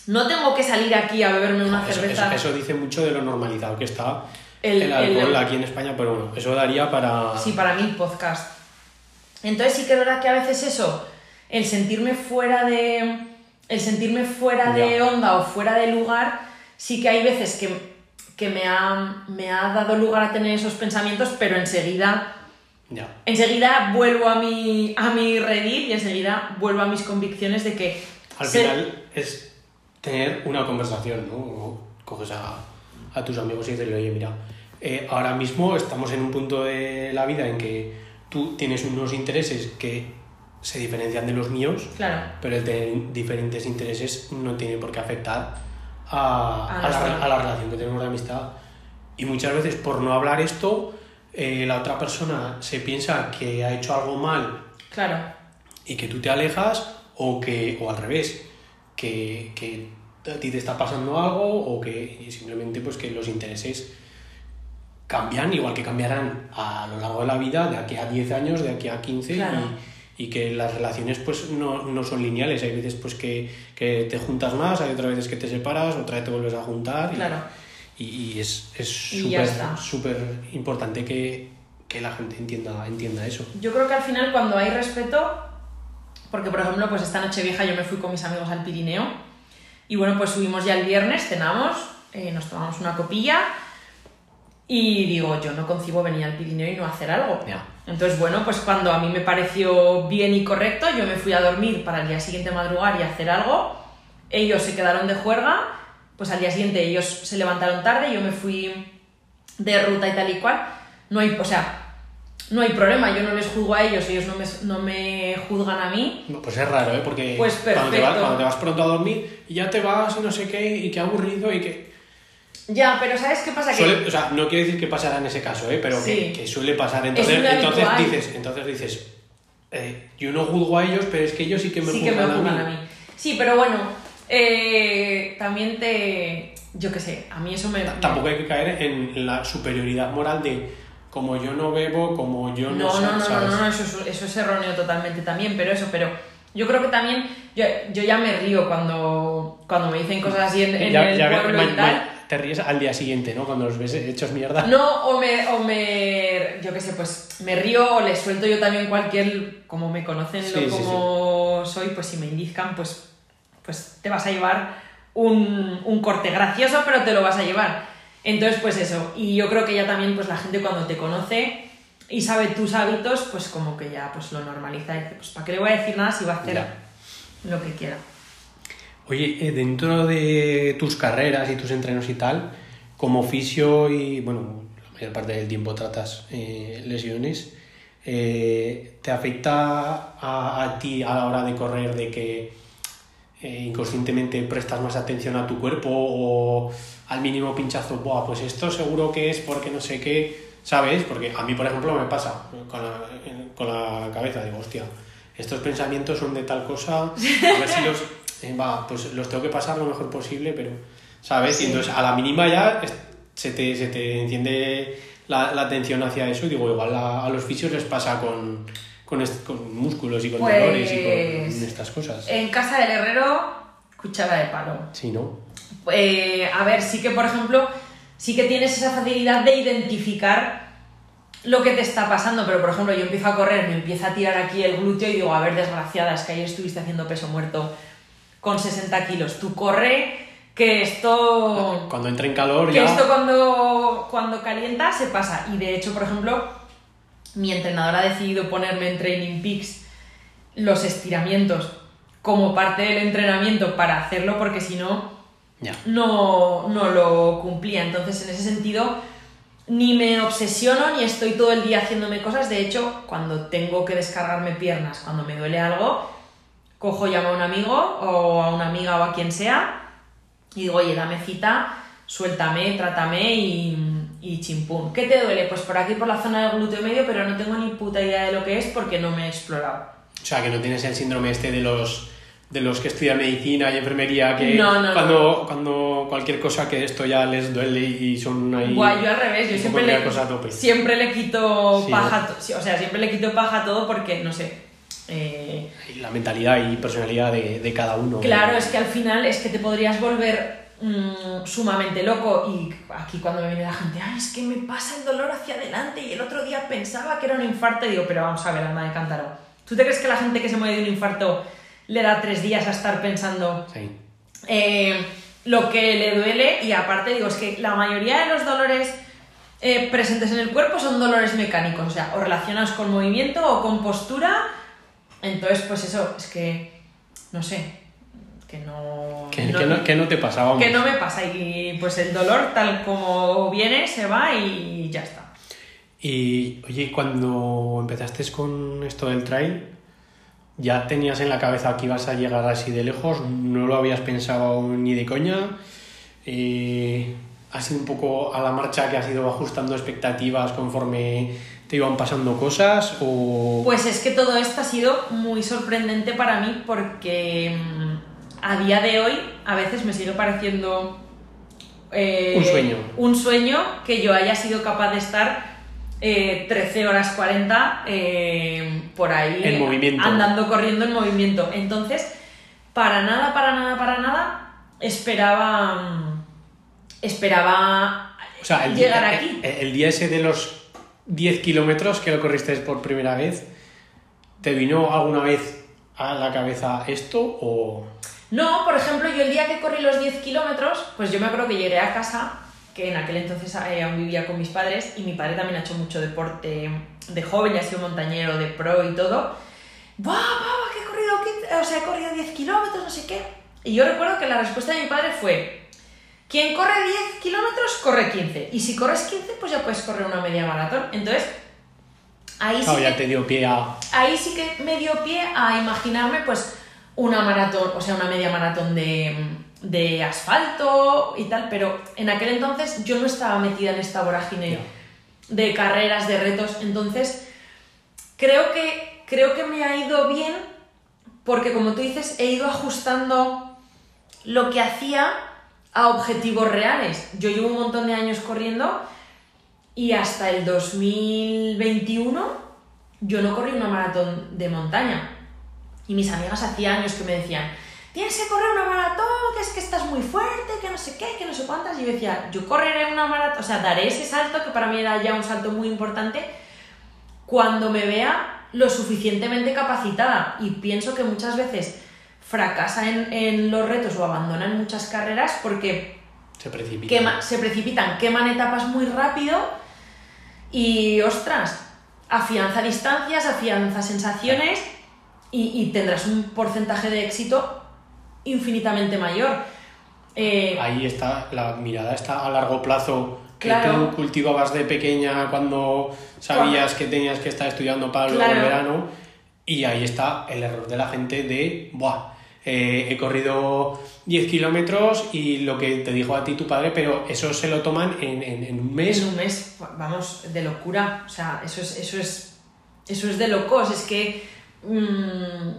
no tengo que salir aquí a beberme una Eso, cerveza. eso- eso dice mucho de lo normalizado que está El- el, alcohol el- aquí en España, pero bueno, eso daría para... Sí, para mí podcast. Entonces sí que es verdad que a veces eso, el sentirme fuera de. El sentirme fuera de onda o fuera de lugar, sí que hay veces que, que me, ha, me ha dado lugar a tener esos pensamientos, pero enseguida. Ya. Enseguida vuelvo a mi, a mi redil y enseguida vuelvo a mis convicciones de que. Al ser- final es tener una conversación, ¿no? O coges a, a tus amigos y dices, oye, mira, eh, ahora mismo estamos en un punto de la vida en que tú tienes unos intereses que se diferencian de los míos, Claro. pero el tener diferentes intereses no tiene por qué afectar a, A a la, nuestra- a la relación que tenemos de amistad. Y muchas veces por no hablar esto, eh, la otra persona se piensa que ha hecho algo mal Claro. y que tú te alejas o que o al revés que, que a ti te está pasando algo o que simplemente pues que los intereses cambian igual que cambiarán a lo largo de la vida de aquí a 10 años de aquí a 15 Claro. y, y que las relaciones pues no, no son lineales hay veces pues que, que te juntas más hay otras veces que te separas otra vez te vuelves a juntar y- Claro. y, y es es súper súper importante que, que la gente entienda entienda eso Yo creo que al final cuando hay respeto, porque por ejemplo, pues esta noche vieja yo me fui con mis amigos al Pirineo y bueno, pues subimos ya el viernes, cenamos, eh, nos tomamos una copilla y digo, yo no concibo venir al Pirineo y no hacer algo. Entonces, bueno, pues cuando a mí me pareció bien y correcto, yo me fui a dormir para el día siguiente madrugar y hacer algo. Ellos se quedaron de juerga, pues al día siguiente ellos se levantaron tarde, yo me fui de ruta y tal y cual. No hay, o sea, no hay problema, yo no les juzgo a ellos, ellos no me, no me juzgan a mí. No, Pues es raro, ¿eh? Porque Pues cuando, te vas, cuando te vas pronto a dormir y ya te vas y no sé qué, y qué aburrido y que... Ya, pero ¿sabes qué pasa? Que Suele, o sea, no quiere decir que pasará en ese caso, ¿eh? Pero que, Sí. que suele pasar. Entonces, entonces dices, entonces dices eh, yo no juzgo a ellos, pero es que ellos sí que me sí que juzgan, me juzgan a a mí. mí. Sí, pero bueno, eh, también te... Yo qué sé, a mí eso me... T- Tampoco hay que caer en la superioridad moral de como yo no bebo, como yo no, No, sé, no, no, no, ¿sabes? no, no, eso, es- eso es erróneo totalmente también, pero eso, pero yo creo que también, yo, yo ya me río cuando, cuando me dicen cosas así en, en Ya- el ya pueblo ma- y ma- tal. te ríes al día siguiente, ¿no? Cuando los ves hechos mierda. No, o me, o me, yo qué sé, pues me río o les suelto yo también cualquier, como me conocen, Sí, lo sí, como soy, pues si me indizcan, pues, pues te vas a llevar un, un corte gracioso, pero te lo vas a llevar. Entonces, pues eso, y yo creo que ya también, pues la gente cuando te conoce y sabe tus hábitos, pues como que ya pues lo normaliza y dice, pues ¿para qué le voy a decir nada si va a hacer Ya. lo que quiera? Oye, eh, dentro de tus carreras y tus entrenos y tal, como fisio y, bueno, la mayor parte del tiempo tratas eh, lesiones, eh, ¿te afecta a, a ti a la hora de correr de que eh, inconscientemente prestas más atención a tu cuerpo o al mínimo pinchazo, Buah, pues esto seguro que es porque no sé qué, ¿sabes? Porque a mí, por ejemplo, me pasa con la, con la cabeza, digo, hostia, estos pensamientos son de tal cosa, a ver si los, eh, va, pues los tengo que pasar lo mejor posible, pero, ¿sabes? Y entonces a la mínima ya se te, se te enciende la, la atención hacia eso y digo, igual a, a los fisios les pasa con, con, est- con músculos y con Pues- dolores y con estas cosas. En casa del herrero, cuchara de palo. Sí, ¿no? Eh, a ver, sí que, por ejemplo, sí que tienes esa facilidad de identificar lo que te está pasando, pero por ejemplo, yo empiezo a correr, me empieza a tirar aquí el glúteo y digo, a ver, desgraciada, es que ayer estuviste haciendo peso muerto con 60 kilos. Tú corre, que esto... Cuando entra en calor Que ya... esto cuando, cuando calienta se pasa. Y de hecho, por ejemplo, mi entrenador ha decidido ponerme en Training Peaks los estiramientos como parte del entrenamiento para hacerlo, porque si no, no, no lo cumplía. Entonces, en ese sentido, ni me obsesiono ni estoy todo el día haciéndome cosas. De hecho, cuando tengo que descargarme piernas, cuando me duele algo, cojo, llamo a un amigo o a una amiga o a quien sea y digo, oye, dame cita, suéltame, trátame y, y chimpún. ¿Qué te duele? Pues por aquí, por la zona del glúteo medio, pero no tengo ni puta idea de lo que es porque no me he explorado. O sea, que no tienes el síndrome este de los de los que estudian medicina y enfermería que No, no, cuando, cuando cualquier cosa que esto ya les duele y son ahí Guay, yo al revés, yo siempre le, cosa siempre le quito Sí, paja, sí, o sea, siempre le quito paja a todo porque, no sé, eh, la mentalidad y personalidad de, de cada uno claro, es que al final es que te podrías volver mm, sumamente loco y aquí cuando me viene la gente, ay, es que me pasa el dolor hacia adelante y el otro día pensaba que era un infarto y digo, pero vamos a ver, alma de cántaro, ¿tú te crees que la gente que se muere de un infarto le da tres días a estar pensando Sí. eh, lo que le duele y aparte digo, es que la mayoría de los dolores eh, presentes en el cuerpo son dolores mecánicos, o sea, o relacionados con movimiento o con postura, entonces pues eso, es que, no sé, que no... Que, que no, que no te pasa, vamos. que no me pasa y pues el dolor tal como viene se va y ya está. Y oye, cuando empezaste con esto del trail, ¿Ya tenías en la cabeza que ibas a llegar así de lejos? ¿No lo habías pensado ni de coña? Eh, ¿Ha sido un poco a la marcha que has ido ajustando expectativas conforme te iban pasando cosas? O... Pues es que todo esto ha sido muy sorprendente para mí porque mm, a día de hoy a veces me sigue pareciendo... eh, Un sueño. Un sueño que yo haya sido capaz de estar eh, 13 horas 40 eh, por ahí En movimiento. andando, corriendo en movimiento. Entonces, para nada, para nada, para nada, esperaba... mm, Esperaba O sea, el, llegar día, aquí. el- el día ese de los 10 kilómetros que lo corriste por primera vez, ¿te vino alguna vez a la cabeza esto o...? No, por ejemplo, yo el día que corrí los 10 kilómetros, pues yo me acuerdo que llegué a casa, que en aquel entonces eh, aún vivía con mis padres, y mi padre también ha hecho mucho deporte de joven, ya ha sido montañero, de pro y todo. ¡Buah, papá, que he corrido 15, o sea, he corrido 10 kilómetros, no sé qué! Y yo recuerdo que la respuesta de mi padre fue, quien corre 10 kilómetros, corre 15. Y si corres 15, pues ya puedes correr una media maratón. Entonces, ahí sí Claro, que ya te dio pie a... ahí sí que me dio pie a imaginarme pues una maratón, o sea, una media maratón de, de asfalto y tal, pero en aquel entonces yo no estaba metida en esta vorágine de carreras, de retos, entonces creo que, creo que me ha ido bien porque como tú dices, he ido ajustando lo que hacía a objetivos reales. Yo llevo un montón de años corriendo y hasta el 2021 yo no corrí una maratón de montaña. Y mis amigas hacía años que me decían, tienes que correr una maratón, que es que estás muy fuerte, que no sé qué, que no sé cuántas. Y yo decía, yo correré una maratón, o sea, daré ese salto, que para mí era ya un salto muy importante, cuando me vea lo suficientemente capacitada. Y pienso que muchas veces fracasa en, en los retos o abandonan muchas carreras porque Se precipita. quema- se precipitan, queman etapas muy rápido y, ostras, afianza distancias, afianza sensaciones y, y tendrás un porcentaje de éxito infinitamente mayor. Eh, Ahí está, la mirada está a largo plazo que Claro. tú cultivabas de pequeña cuando sabías que tenías que estar estudiando para luego el Claro. verano y ahí está el error de la gente de, buah, eh, he corrido 10 kilómetros y lo que te dijo a ti tu padre, pero eso se lo toman en, en- en un mes. en un mes, vamos, de locura. O sea, eso es, eso es, eso es de locos. Es que. Mm,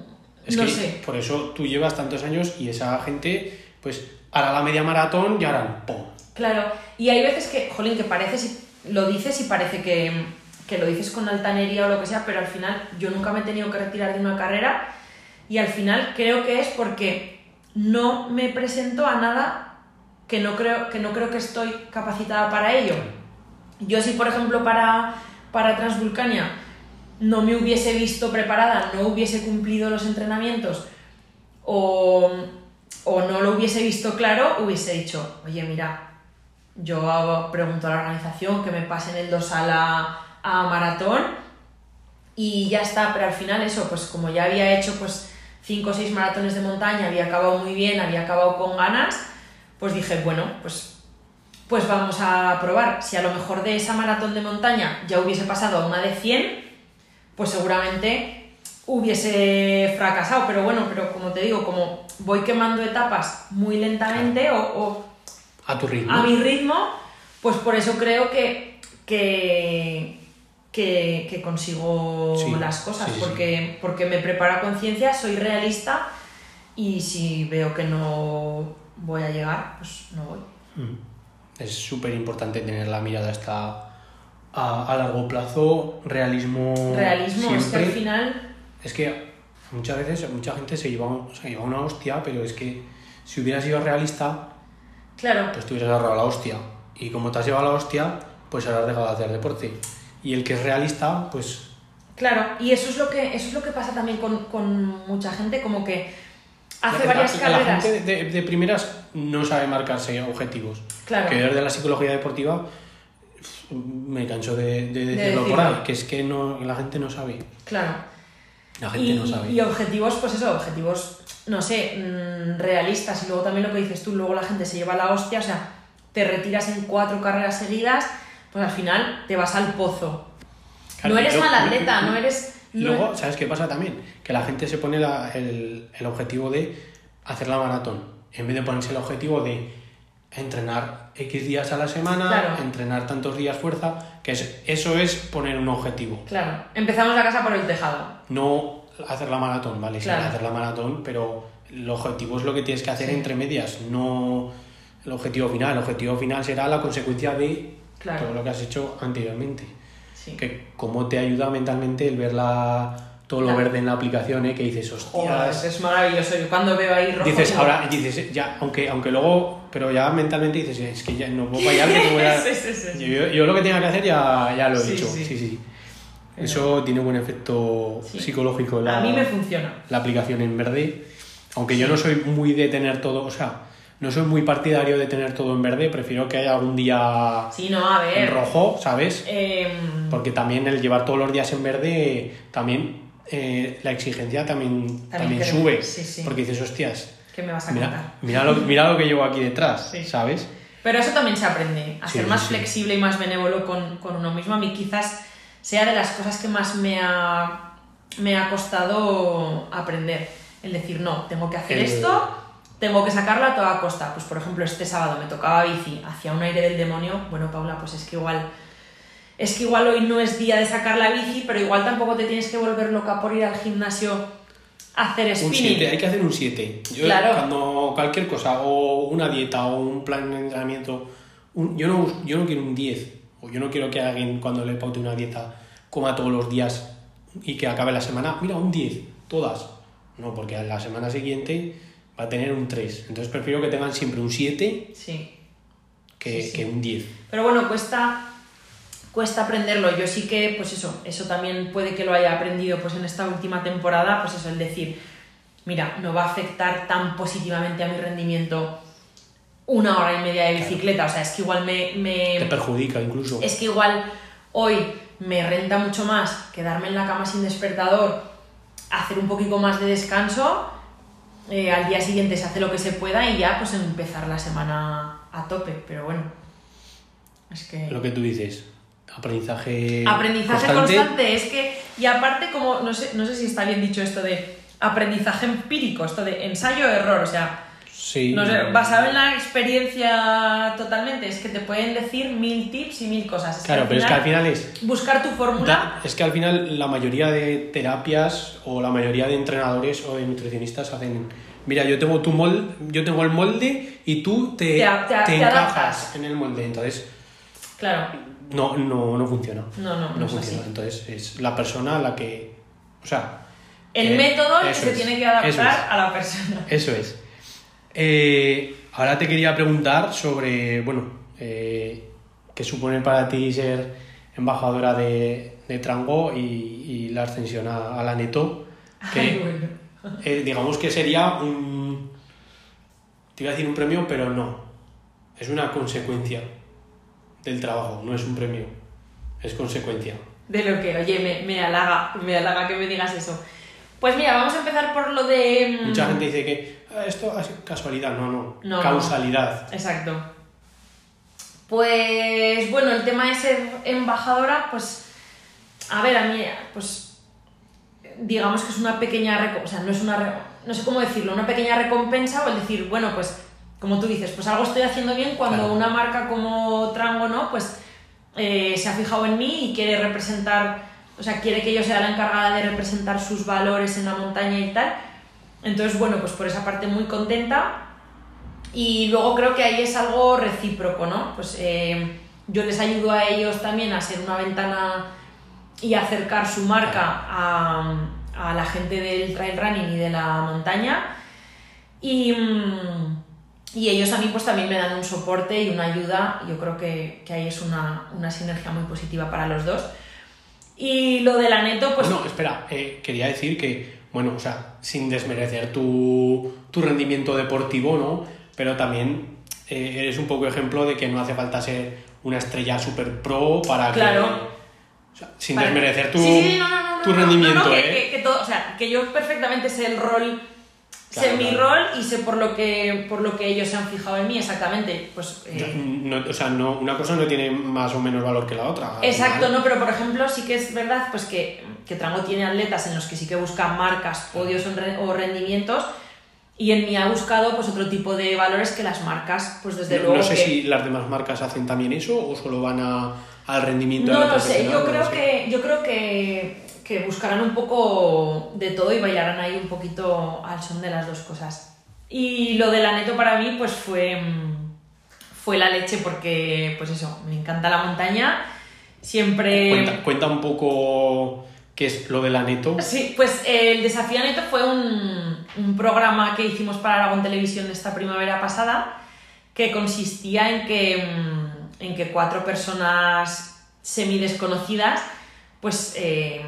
Es no que sé. por eso tú llevas tantos años y esa gente, pues, hará la media maratón y harán ¡pum! Claro, y hay veces que, jolín, que parece, lo dices y parece que, que lo dices con altanería o lo que sea, pero al final yo nunca me he tenido que retirar de una carrera y al final creo que es porque no me presento a nada que no creo que, no creo que estoy capacitada para ello. Yo si, por ejemplo, para, para Transvulcania no me hubiese visto preparada, no hubiese cumplido los entrenamientos o, o no lo hubiese visto claro, hubiese dicho, oye, mira, yo hago- pregunto a la organización que me pasen el dorsal a, a maratón y ya está, pero al final eso, pues como ya había hecho pues 5 o 6 maratones de montaña, había acabado muy bien, había acabado con ganas, pues dije, bueno, pues, pues vamos a probar. Si a lo mejor de esa maratón de montaña ya hubiese pasado a una de 100, pues seguramente hubiese fracasado. Pero bueno, pero como te digo, como voy quemando etapas muy lentamente o- o A tu ritmo. a mi ritmo, pues por eso creo que, que, que, que consigo Sí, las cosas, sí, sí, porque, porque me preparo a conciencia, soy realista y si veo que no voy a llegar, pues no voy. Mm. Es súper importante tener la mirada esta a, a largo plazo, realismo. Realismo, es que siempre. al final, Es que muchas veces mucha gente se lleva, se lleva una hostia, pero es que si hubieras sido realista, claro, pues te hubieras agarrado la hostia. Y como te has llevado la hostia, pues habrás dejado de hacer deporte. Y el que es realista, pues claro, y eso es lo que, eso es lo que pasa también con, con mucha gente, como que hace la, varias la- la carreras. gente de, de primeras no sabe marcarse objetivos. Claro. Que desde la psicología deportiva me canso de, de decirlo por ahí, que es que no, la gente no sabe. Claro. La gente y, no sabe. y objetivos, pues eso, objetivos, no sé, mm, realistas. Y luego también lo que dices tú, luego la gente se lleva la hostia, o sea, te retiras en cuatro carreras seguidas, pues al final te vas al pozo. Claro, no eres mal atleta, no eres, Luego, ¿sabes qué pasa también? Que la gente se pone la- el, el objetivo de hacer la maratón, en vez de ponerse el objetivo de entrenar X días a la semana, Claro. entrenar tantos días fuerza, que es, eso es poner un objetivo. Claro, empezamos la casa por el tejado. No hacer la maratón, ¿vale? Sí, hacer la maratón, pero el objetivo es lo que tienes que hacer Sí. entre medias, no el objetivo final. El objetivo final será la consecuencia de Claro. todo lo que has hecho anteriormente. Sí. Que cómo te ayuda mentalmente el ver la, todo lo verde en la aplicación, ¿eh? que dices, hostias. es maravilloso. Yo cuando veo ahí rojo. dices, ahora, dices, ya, aunque, aunque luego, pero ya mentalmente dices, es que ya no puedo fallar, a... Sí, sí, sí. Yo, yo lo que tenga que hacer ya, ya lo he hecho, sí. sí, sí. Pero- Eso tiene un buen efecto psicológico. La, A mí me funciona. la aplicación en verde. Aunque yo no soy muy de tener todo, o sea, no soy muy partidario de tener todo en verde, prefiero que haya algún día Sí, no, a en rojo, ¿sabes? em, Porque también el llevar todos los días en verde, también eh, la exigencia también, también, sube. Sí, sí. Porque dices, hostias, ¿Qué me vas a contar? mira, mira, lo, mira lo que llevo aquí detrás, Sí. ¿sabes? Pero eso también se aprende, a ser más flexible y más benévolo con, con uno mismo. A mí quizás sea de las cosas que más me ha, me ha costado aprender. El decir, no, tengo que hacer El- esto, tengo que sacarlo a toda costa. Pues por ejemplo, este sábado me tocaba bici hacia un aire del demonio. Bueno, Paula, pues es que igual... Es que igual hoy no es día de sacar la bici, pero igual tampoco te tienes que volver loca por ir al gimnasio a hacer Un spinning. 7, hay que hacer un 7. Yo Claro. cuando cualquier cosa, o una dieta, o un plan de entrenamiento, un- yo, no, yo no quiero un 10, o yo no quiero que alguien cuando le paute una dieta coma todos los días y que acabe la semana, mira, un 10, todas. No, porque a la semana siguiente va a tener un 3. Entonces prefiero que tengan siempre un 7 Sí. que, Sí, sí. que un 10. Pero bueno, cuesta, cuesta aprenderlo. Yo sí que, pues eso, eso también puede que lo haya aprendido pues en esta última temporada, pues eso, el decir, mira, no va a afectar tan positivamente a mi rendimiento una hora y media de bicicleta. O sea, es que igual me... me- Te perjudica incluso. es que igual hoy me renta mucho más quedarme en la cama sin despertador, hacer un poquito más de descanso, eh, al día siguiente se hace lo que se pueda y ya pues empezar la semana a tope. Pero bueno, es que... Lo que tú dices, aprendizaje, Aprendizaje constante. es que, y aparte como, no sé, no sé si está bien dicho esto de aprendizaje empírico, esto de ensayo-error, o sea, Sí. no sé, basado en la experiencia totalmente, es que te pueden decir mil tips y mil cosas. Es Claro, pero es que al final, final es Buscar tu fórmula, Es que al final la mayoría de terapias o la mayoría de entrenadores o de nutricionistas hacen, mira, yo tengo tu molde, yo tengo el molde y tú te, Te a- te te encajas en el molde. Entonces, claro, no, no, no funciona. no, no, no, es funciona. así. Entonces, es la persona la que. O sea. El eh, método que se es, tiene que adaptar es. a la persona. Eso es. Eh, ahora te quería preguntar sobre, bueno, eh, qué supone para ti ser embajadora de, de Trango y, y la ascensión a, a la Neto. Que, Ay, bueno. eh, digamos que sería un... Te iba a decir un premio, pero no. Es una consecuencia del trabajo, no es un premio. Es consecuencia. De lo que, oye, me, me halaga, me halaga que me digas eso. Pues mira, vamos a empezar por lo de... mm, Mucha gente dice que "Ah, esto es casualidad. No, no. No. Causalidad. Exacto. Pues bueno, el tema de ser embajadora, pues a ver, a mí, pues digamos que es una pequeña, o sea, no es una, no sé cómo decirlo, una pequeña recompensa o el decir, bueno, pues como tú dices, pues algo estoy haciendo bien cuando Claro. una marca como Trango, ¿no? Pues eh, se ha fijado en mí y quiere representar, o sea, quiere que yo sea la encargada de representar sus valores en la montaña y tal. Entonces, bueno, pues por esa parte muy contenta. Y luego creo que ahí es algo recíproco, ¿no? Pues eh, yo les ayudo a ellos también a ser una ventana y acercar su marca a, a la gente del trail running y de la montaña. Y, mm, y ellos a mí pues también me dan un soporte y una ayuda. Yo creo que, que ahí es una, una sinergia muy positiva para los dos. Y lo de la neto, pues... Bueno, espera, eh, quería decir que, bueno, o sea, sin desmerecer tu, tu rendimiento deportivo, ¿no? Pero también eh, eres un poco ejemplo de que no hace falta ser una estrella super pro para Claro. que. o sea, sin Vale. desmerecer tu, Sí, sí, no, no, no, tu no, no, rendimiento, no, que, ¿eh? que- que todo, o sea, que yo perfectamente sé el rol Claro, sé mi rol y sé por lo que por lo que ellos se han fijado en mí exactamente. Pues eh, No- o sea, no, una cosa no tiene más o menos valor que la otra. Exacto, no, pero por ejemplo sí que es verdad pues que, que Trango tiene atletas en los que sí que buscan marcas, podios o re- o rendimientos y en mí ha buscado pues otro tipo de valores que las marcas, pues desde No, luego no sé que... si las demás marcas hacen también eso o solo van a, al rendimiento de No lo sé, yo creo que, yo creo que, que buscarán un poco de todo y bailarán ahí un poquito al son de las dos cosas. Y lo de la neto para mí pues fue, mm, fue la leche porque pues eso, me encanta la montaña, siempre... Cuenta, cuenta un poco qué es lo de la neto. Sí, pues eh, el Desafío Neto fue un, un programa que hicimos para Aragón Televisión esta primavera pasada que consistía en que, mm, en que cuatro personas semidesconocidas pues eh,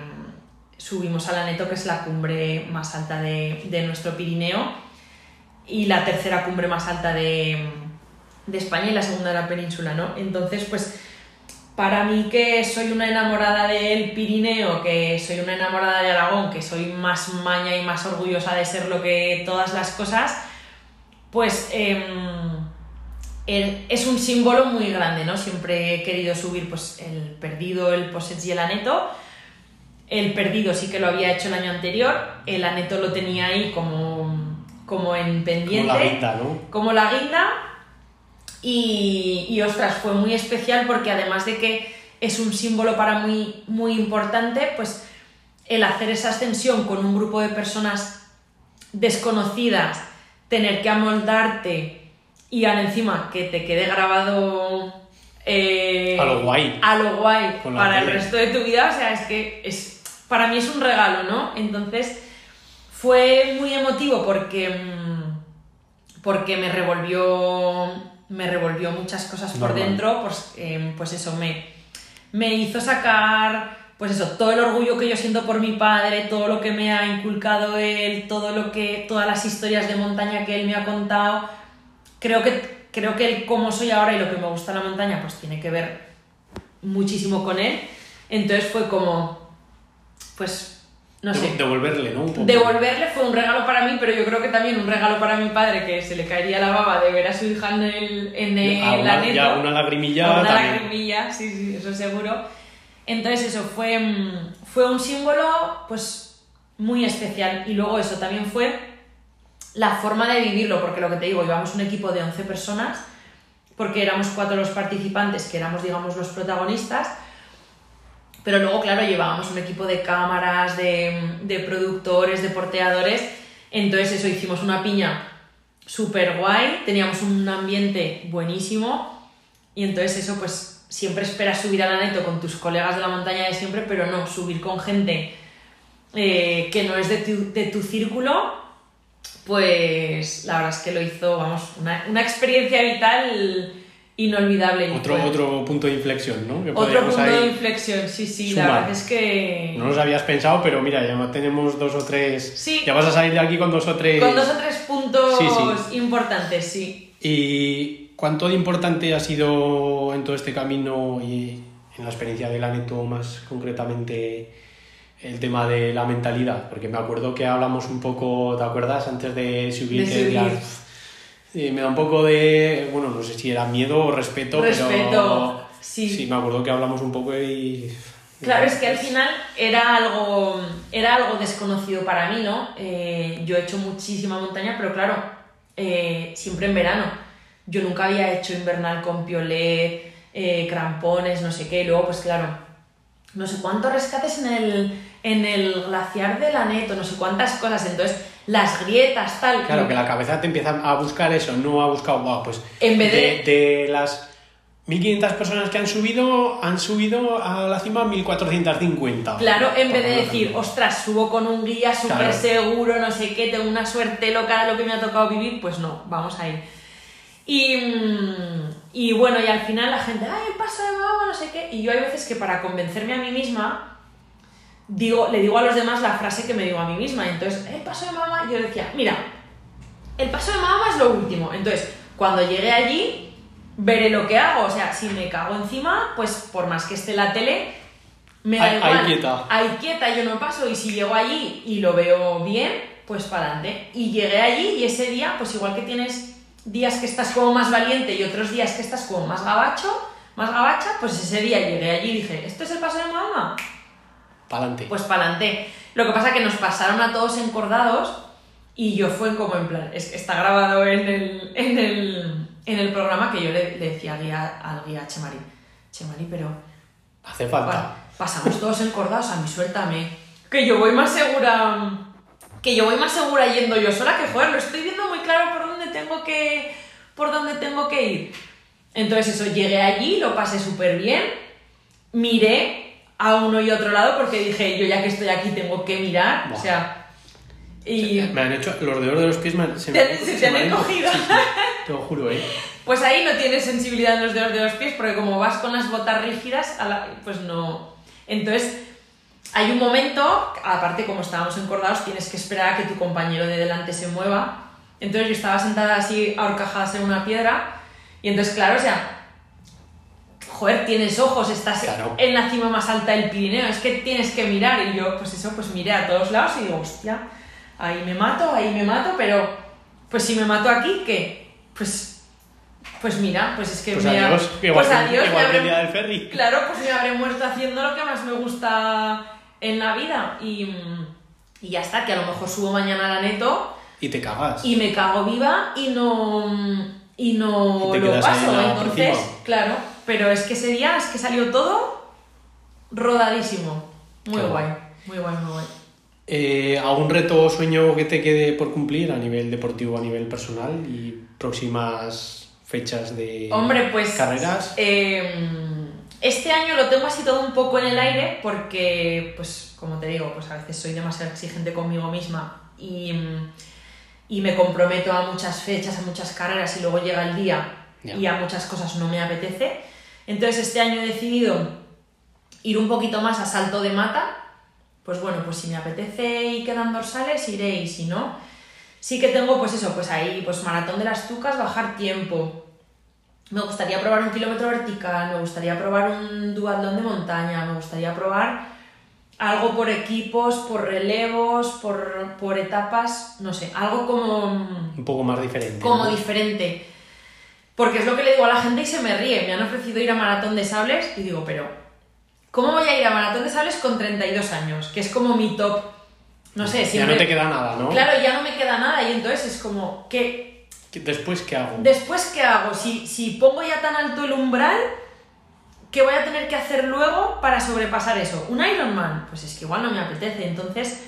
subimos a la Neto, que es la cumbre más alta de, de nuestro Pirineo y la tercera cumbre más alta de, de España y la segunda de la península, ¿no? Entonces, pues para mí que soy una enamorada del Pirineo, que soy una enamorada de Aragón, que soy más maña y más orgullosa de ser lo que todas las cosas, pues em, es un símbolo muy grande, ¿no? Siempre he querido subir pues el perdido, el posets y el aneto. El perdido sí que lo había hecho el año anterior, el aneto lo tenía ahí como, como en pendiente Como la guinda, ¿no? como la guinda. Y, y, ostras, fue muy especial porque además de que es un símbolo para muy, muy importante, pues el hacer esa ascensión con un grupo de personas desconocidas, tener que amoldarte y ahora encima que te quede grabado eh, A lo guay. a lo guay Con para el resto de tu vida, o sea, es que es, para mí es un regalo, ¿no? Entonces fue muy emotivo porque, mm, porque me revolvió me revolvió muchas cosas por dentro, pues, eh, pues eso, me, me hizo sacar, pues eso, todo el orgullo que yo siento por mi padre, todo lo que me ha inculcado él, todo lo que, todas las historias de montaña que él me ha contado. Creo que, creo que el cómo soy ahora y lo que me gusta la montaña, pues tiene que ver muchísimo con él. Entonces fue como, pues, no sé. Devolverle, ¿no? Un poco. Devolverle fue un regalo para mí, pero yo creo que también un regalo para mi padre, que se le caería la baba de ver a su hija en el, en el una, aneto. ya una lagrimilla A una también. lagrimilla, sí, sí, eso seguro. Entonces eso fue, mm, fue un símbolo pues muy especial y luego eso también fue la forma de vivirlo, porque lo que te digo, íbamos un equipo de 11 personas, porque éramos cuatro los participantes, que éramos digamos los protagonistas, pero luego, claro, llevábamos un equipo de cámaras, de, de productores, de porteadores. Entonces, eso, hicimos una piña súper guay, teníamos un ambiente buenísimo. Y entonces, eso, pues siempre esperas subir a la neto con tus colegas de la montaña de siempre, pero no, subir con gente eh, que no es de tu, de tu círculo, pues la verdad es que lo hizo, vamos, una, una experiencia vital inolvidable. Otro, fue- otro punto de inflexión, ¿no? Que otro punto de inflexión, sí, sí, sumar. la verdad es que... No nos habías pensado, pero mira, ya tenemos dos o tres. Sí. Ya vas a salir de aquí con dos o tres. Con dos o tres puntos Sí, sí. importantes, sí. ¿Y cuánto de importante ha sido en todo este camino y en la experiencia del Aneto más concretamente el tema de la mentalidad? Porque me acuerdo que hablamos un poco, ¿te acuerdas? Antes de subir, De que subir. "Uf, eh, me da un poco de, bueno, no sé si era miedo o respeto, Respeto, pero sí. sí, me acuerdo que hablamos un poco y... Claro, es que al final era algo, era algo desconocido para mí, ¿no? Eh, yo he hecho muchísima montaña, pero claro, eh, siempre en verano. Yo nunca había hecho invernal con piolet, eh, crampones, no sé qué. Y luego, pues claro, no sé cuántos rescates en el, en el glaciar de la Neto, no sé cuántas cosas. Entonces, las grietas, tal. Claro, que la cabeza te empieza a buscar eso, no ha buscado, wow, pues En vez de- de las 1500 personas que han subido, han subido a la cima 1450. Claro, en vez de decir, ostras, subo con un guía súper Claro. seguro, no sé qué, tengo una suerte loca de lo que me ha tocado vivir, pues no, vamos a ir. Y, mm, y bueno, y al final la gente, ay, paso de mamá, no sé qué. Y yo hay veces que para convencerme a mí misma, digo, le digo a los demás la frase que me digo a mí misma. Entonces, el paso de mamá, yo decía, mira, el paso de mamá es lo último. Entonces, cuando llegue allí, veré lo que hago. O sea, si me cago encima, pues por más que esté la tele, me da Ahí- igual. ahí quieta. Ahí quieta, yo no paso. Y si llego allí y lo veo bien, pues para adelante. Y llegué allí y ese día, pues igual que tienes días que estás como más valiente y otros días que estás como más gabacho, más gabacha, pues ese día llegué allí y dije, ¿esto es el paso de Mahoma? Pa'lante. Pues para adelante. Lo que pasa es que nos pasaron a todos encordados y yo fue como en plan, es que está grabado en el, en el, en el programa que yo le, le decía al guía, al guía Chemari, Chemari, pero Hace falta. pa- pasamos todos encordados, a mí suéltame. Que yo voy más segura, que yo voy más segura yendo yo sola, que joder, lo estoy viendo muy claro por dónde tengo que, por dónde tengo que ir. Entonces eso, llegué allí, lo pasé súper bien, miré a uno y otro lado porque dije, yo ya que estoy aquí tengo que mirar, o sea, y Me han hecho los dedos de los pies, me han- se, Te- me, se te han. Sí, sí, te lo juro, ¿eh? pues ahí no tienes sensibilidad en los dedos de los pies porque como vas con las botas rígidas, a la- pues no... Entonces, hay un momento, aparte como estábamos encordados, tienes que esperar a que tu compañero de delante se mueva. Entonces yo estaba sentada así ahorcajadas en una piedra y entonces, claro, o sea, joder, tienes ojos, estás Claro. en la cima más alta del Pirineo, es que tienes que mirar y yo, pues eso, pues miré a todos lados y digo, hostia, ahí me mato, ahí me mato, pero pues si me mato aquí, ¿qué? Pues, pues mira, pues es que Pues me ha- adiós, igual, pues adiós, me igual que habré- del ferry. Claro, pues me habré muerto haciendo lo que más me gusta en la vida. Y, y ya está, que a lo mejor subo mañana a la neto Y te cagas. y me cago viva y no, y no Y te lo ahí paso. la Entonces, claro, pero es que ese día es que salió todo rodadísimo. Muy guay, muy guay, muy guay. Eh, ¿Algún reto o sueño que te quede por cumplir a nivel deportivo, a nivel personal y próximas fechas de Hombre, pues. carreras? eh, este año lo tengo así todo un poco en el aire porque, pues, como te digo, pues a veces soy demasiado exigente conmigo misma y, y me comprometo a muchas fechas, a muchas carreras y luego llega el día y a muchas cosas no me apetece. Entonces este año he decidido ir un poquito más a salto de mata. Pues bueno, pues si me apetece y quedan dorsales, iré y si no, sí que tengo pues eso, pues ahí, pues maratón de las tucas, bajar tiempo. Me gustaría probar un kilómetro vertical, me gustaría probar un duatlón de montaña, me gustaría probar algo por equipos, por relevos, por, por etapas, no sé, algo como Un poco más diferente. como ¿no? diferente. Porque es lo que le digo a la gente y se me ríe. Me han ofrecido ir a Maratón de Sables y digo, pero ¿cómo voy a ir a Maratón de Sables con 32 años? Que es como mi top. No sé, Ya siempre... no te queda nada, ¿no? Claro, ya no me queda nada y entonces es como, ¿qué? ¿Qué- ¿Después qué hago? ¿Después qué hago? Si, si pongo ya tan alto el umbral, ¿qué voy a tener que hacer luego para sobrepasar eso? ¿Un Ironman? Pues es que igual no me apetece. Entonces,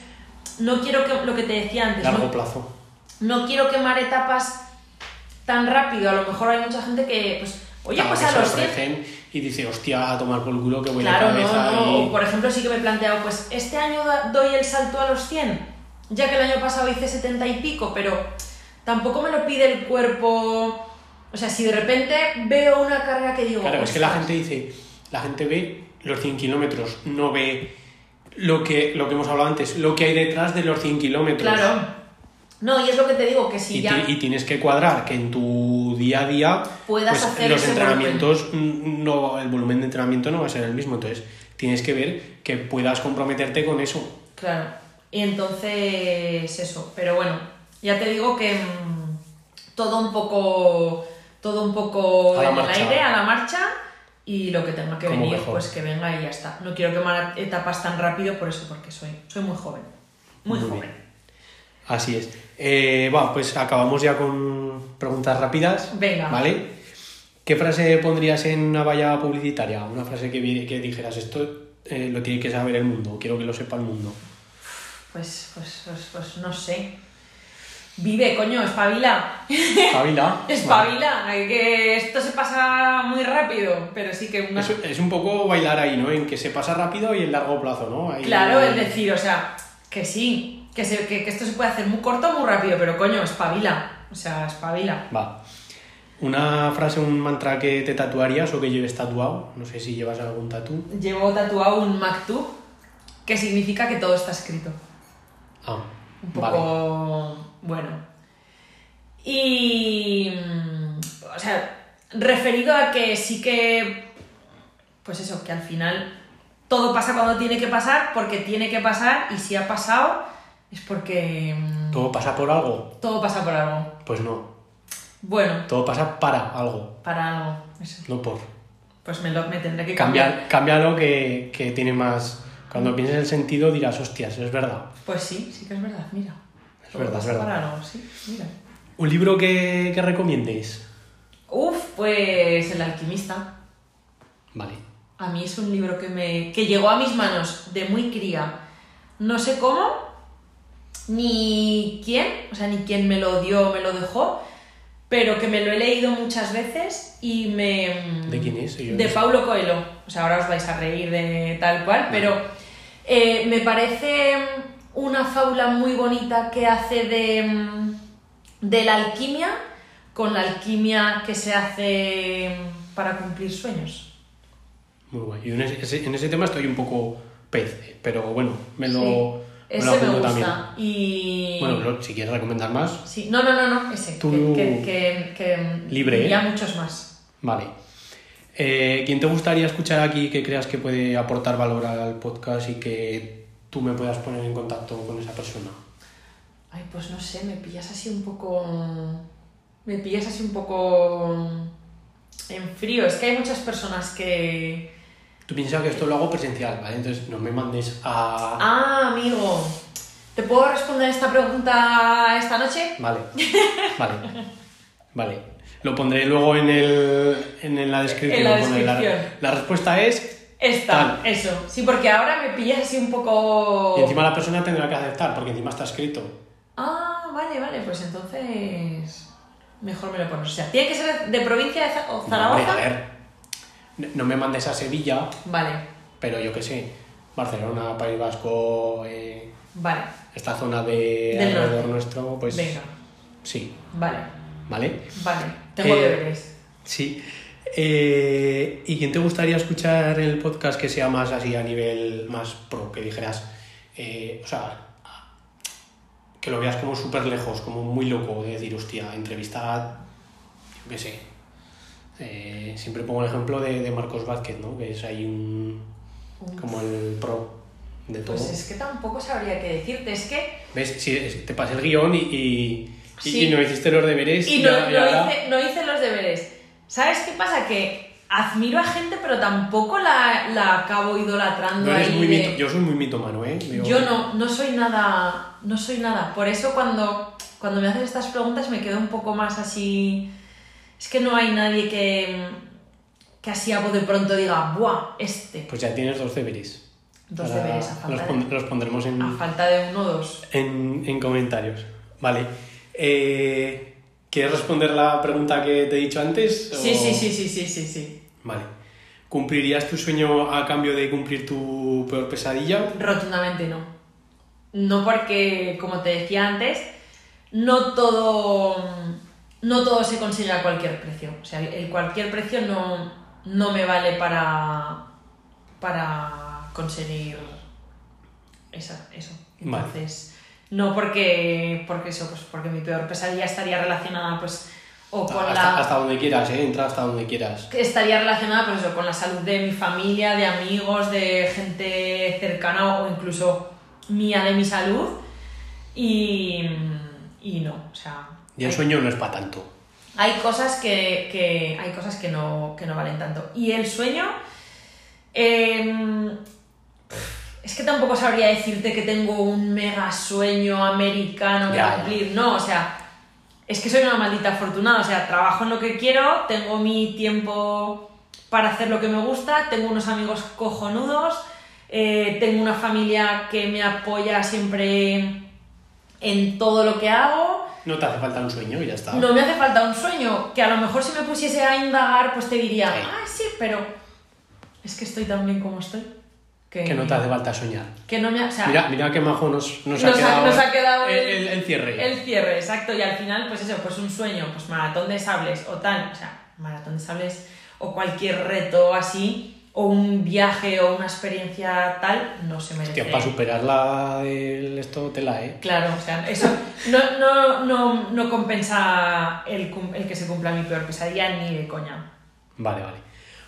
no quiero que, lo que te decía antes, Largo no, plazo. no quiero quemar etapas tan rápido. A lo mejor hay mucha gente que, pues, oye, Claro, pues a los 100... ofrecen y dice, hostia, a tomar por el culo que voy Claro, de no, cabeza no. y... O por ejemplo, sí que me he planteado, pues, este año doy el salto a los 100, ya que el año pasado hice 70 y pico, pero tampoco me lo pide el cuerpo. O sea, si de repente veo una carrera que digo. Claro, es que la gente dice, la gente ve los 100 kilómetros, no ve lo que, lo que hemos hablado antes, lo que hay detrás de los 100 kilómetros. Claro. No, y es lo que te digo, que si Y, ya. y tienes que cuadrar que en tu día a día Puedas pues, hacer los entrenamientos no el volumen de entrenamiento no va a ser el mismo entonces tienes que ver que puedas comprometerte con eso Claro. Y entonces, eso. Pero bueno, ya te digo que mm, todo un poco. Todo un poco en marcha. el aire, a la marcha. Y lo que tenga que Como venir, mejor. pues que venga y ya está. No quiero quemar etapas tan rápido por eso, porque soy, soy muy joven. Muy, Muy joven. bien. Así es Eh, va pues acabamos ya con preguntas rápidas Venga. vale qué frase pondrías en una valla publicitaria una frase que, dijeras esto eh, lo tiene que saber el mundo quiero que lo sepa el mundo Pues, pues, pues, pues no sé. Vive, coño, espabila. Javila espabila. Que esto se pasa muy rápido, pero sí que una... es, es un poco bailar ahí, ¿no? En que se pasa rápido y en largo plazo, ¿no? Ahí- Claro, es decir, o sea, que sí, que, se- que, que esto se puede hacer muy corto o muy rápido, pero coño, espabila. O sea, espabila. Va. Una frase, un mantra que te tatuarías o que lleves tatuado. No sé si llevas algún tatu. Llevo tatuado un maktub, que significa que todo está escrito. Ah, Un vale. poco bueno. Y. mm, O sea, referido a que sí que. Pues eso, que al final todo pasa cuando tiene que pasar, porque tiene que pasar, y si ha pasado, es porque mm, ¿Todo pasa por algo? todo pasa por algo. Pues no. Bueno, Todo pasa para algo, para algo. Eso. no por. Pues me, lo, me tendré que cambiar. Cambia, cámbialo que, que tiene más... Cuando pienses el sentido dirás, hostias, es verdad. Pues sí, sí que es verdad, mira. Es Todo verdad, es verdad. Para algo, sí, mira. ¿Un libro que, que recomiendes? Uf, pues El alquimista. Vale. A mí es un libro que me que llegó a mis manos de muy cría. No sé cómo, ni quién, o sea, ni quién me lo dio, me lo dejó, pero que me lo he leído muchas veces y me... ¿De quién es? Yo De. Paulo Coelho. O sea, ahora os vais a reír de tal cual, pero eh, me parece una fábula muy bonita que hace de, mm, de la alquimia con la alquimia que se hace para cumplir sueños. Muy guay. Yo en ese, en ese tema estoy un poco pez, pero bueno, me lo, Sí. Ese me gusta. también. Y... Bueno, si quieres recomendar más, Sí, no, no, no, no, ese. Tú- Que, que, Libre, Y ¿eh? a muchos más. vale. Eh, ¿Quién te gustaría escuchar aquí que creas que puede aportar valor al podcast y que tú me puedas poner en contacto con esa persona? Ay, pues no sé, me pillas así un poco. Me pillas así un poco. En frío. Es que hay muchas personas que. Tú piensas que esto lo hago presencial, ¿vale? Entonces no me mandes a... Ah, amigo. ¿Te puedo responder esta pregunta esta noche? Vale, vale, vale. Lo pondré luego en, el, en la descripción. En la pondré descripción. la respuesta es... Esta, Tal. eso. Sí, porque ahora me pillas así un poco. Y encima la persona tendrá que aceptar, porque encima está escrito. Ah, vale, vale, pues entonces. Mejor me lo pones. O sea, ¿tiene que ser de provincia de No, Zaragoza? a ver, no- me mandes a Sevilla, Vale, pero yo qué sé, Barcelona, País Vasco, eh, vale. esta zona de Del alrededor norte. nuestro, pues Venga, sí, vale, ¿vale? vale. Tengo Eh, deberes. Sí. Eh, ¿Y quién te gustaría escuchar en el podcast que sea más así a nivel más pro? Que dijeras, eh, o sea, que lo veas como súper lejos, como muy loco, de decir, hostia, entrevistar, yo qué sé. Eh, siempre pongo el ejemplo de, de Marcos Vázquez, ¿no? Que es ahí un, Uf. como el pro de todo. Pues es que tampoco sabría qué decirte. Es que. ¿Ves? Si es- te pasé el guion y, y, Sí. no hiciste los deberes. Y no, ya- hice, no hice los deberes. ¿Sabes qué pasa? Que admiro a gente, pero tampoco la, la acabo idolatrando no eres ahí. muy de- mito- yo soy muy mitomano, ¿eh? Yo no, no soy nada, no soy nada. Por eso cuando, cuando me haces estas preguntas me quedo un poco más así... Es que no hay nadie que, que así a de pronto diga, ¡buah! Este. Pues ya tienes dos deberes. Dos deberes a los, falta, pon- de, los pondremos en, a falta de uno o dos. en, en comentarios. Vale. Eh, ¿Quieres responder la pregunta que te he dicho antes? o- Sí, sí, sí, sí, sí, sí, sí. Vale. ¿Cumplirías tu sueño a cambio de cumplir tu peor pesadilla? Rotundamente no. No porque, como te decía antes, no todo, no todo se consigue a cualquier precio. O sea, el cualquier precio no, no me vale para, para conseguir esa, eso. Vale. Entonces, no porque, porque eso, pues porque mi peor pesadilla estaría relacionada pues o con hasta, la hasta donde quieras, ¿eh? Entra hasta donde quieras. estaría relacionada pues eso, con la salud de mi familia, de amigos, de gente cercana o incluso mía de mi salud. Y, y no, o sea. Y el sueño no es para tanto. hay cosas que, que- hay cosas que no, que no valen tanto. Y el sueño. em, es que tampoco sabría decirte que tengo un mega sueño americano que Ya, ya. cumplir. No, o sea, es que soy una maldita afortunada. O sea, trabajo en lo que quiero, tengo mi tiempo para hacer lo que me gusta, tengo unos amigos cojonudos, eh, tengo una familia que me apoya siempre en todo lo que hago. No te hace falta un sueño y ya está. No me hace falta un sueño, que a lo mejor si me pusiese a indagar, pues te diría, Sí. ah, sí, pero es que estoy tan bien como estoy. Que, Que no te hace falta soñar. que no me ha- o sea, Mira, mira qué majo nos, nos, nos, ha, quedado nos ha quedado el, el- el cierre. El cierre, exacto. Y al final, pues eso, pues un sueño, pues maratón de sables o tal, o sea, maratón de sables o cualquier reto así, o un viaje o una experiencia tal, no se merece. Hostia, para superar la del esto tela, ¿eh? Claro, o sea, eso no, no, no, no compensa el, que se cumpla mi peor pesadilla ni de coña. Vale, vale.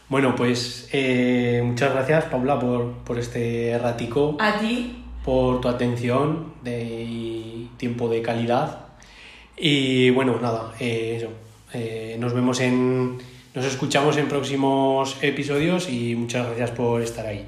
Bueno, pues eh, muchas gracias, Paula, por, por este ratico, A ti, por tu atención de, y tiempo de calidad. Y bueno, nada, eh, eso. Eh, nos vemos en. Nos escuchamos en próximos episodios y muchas gracias por estar ahí.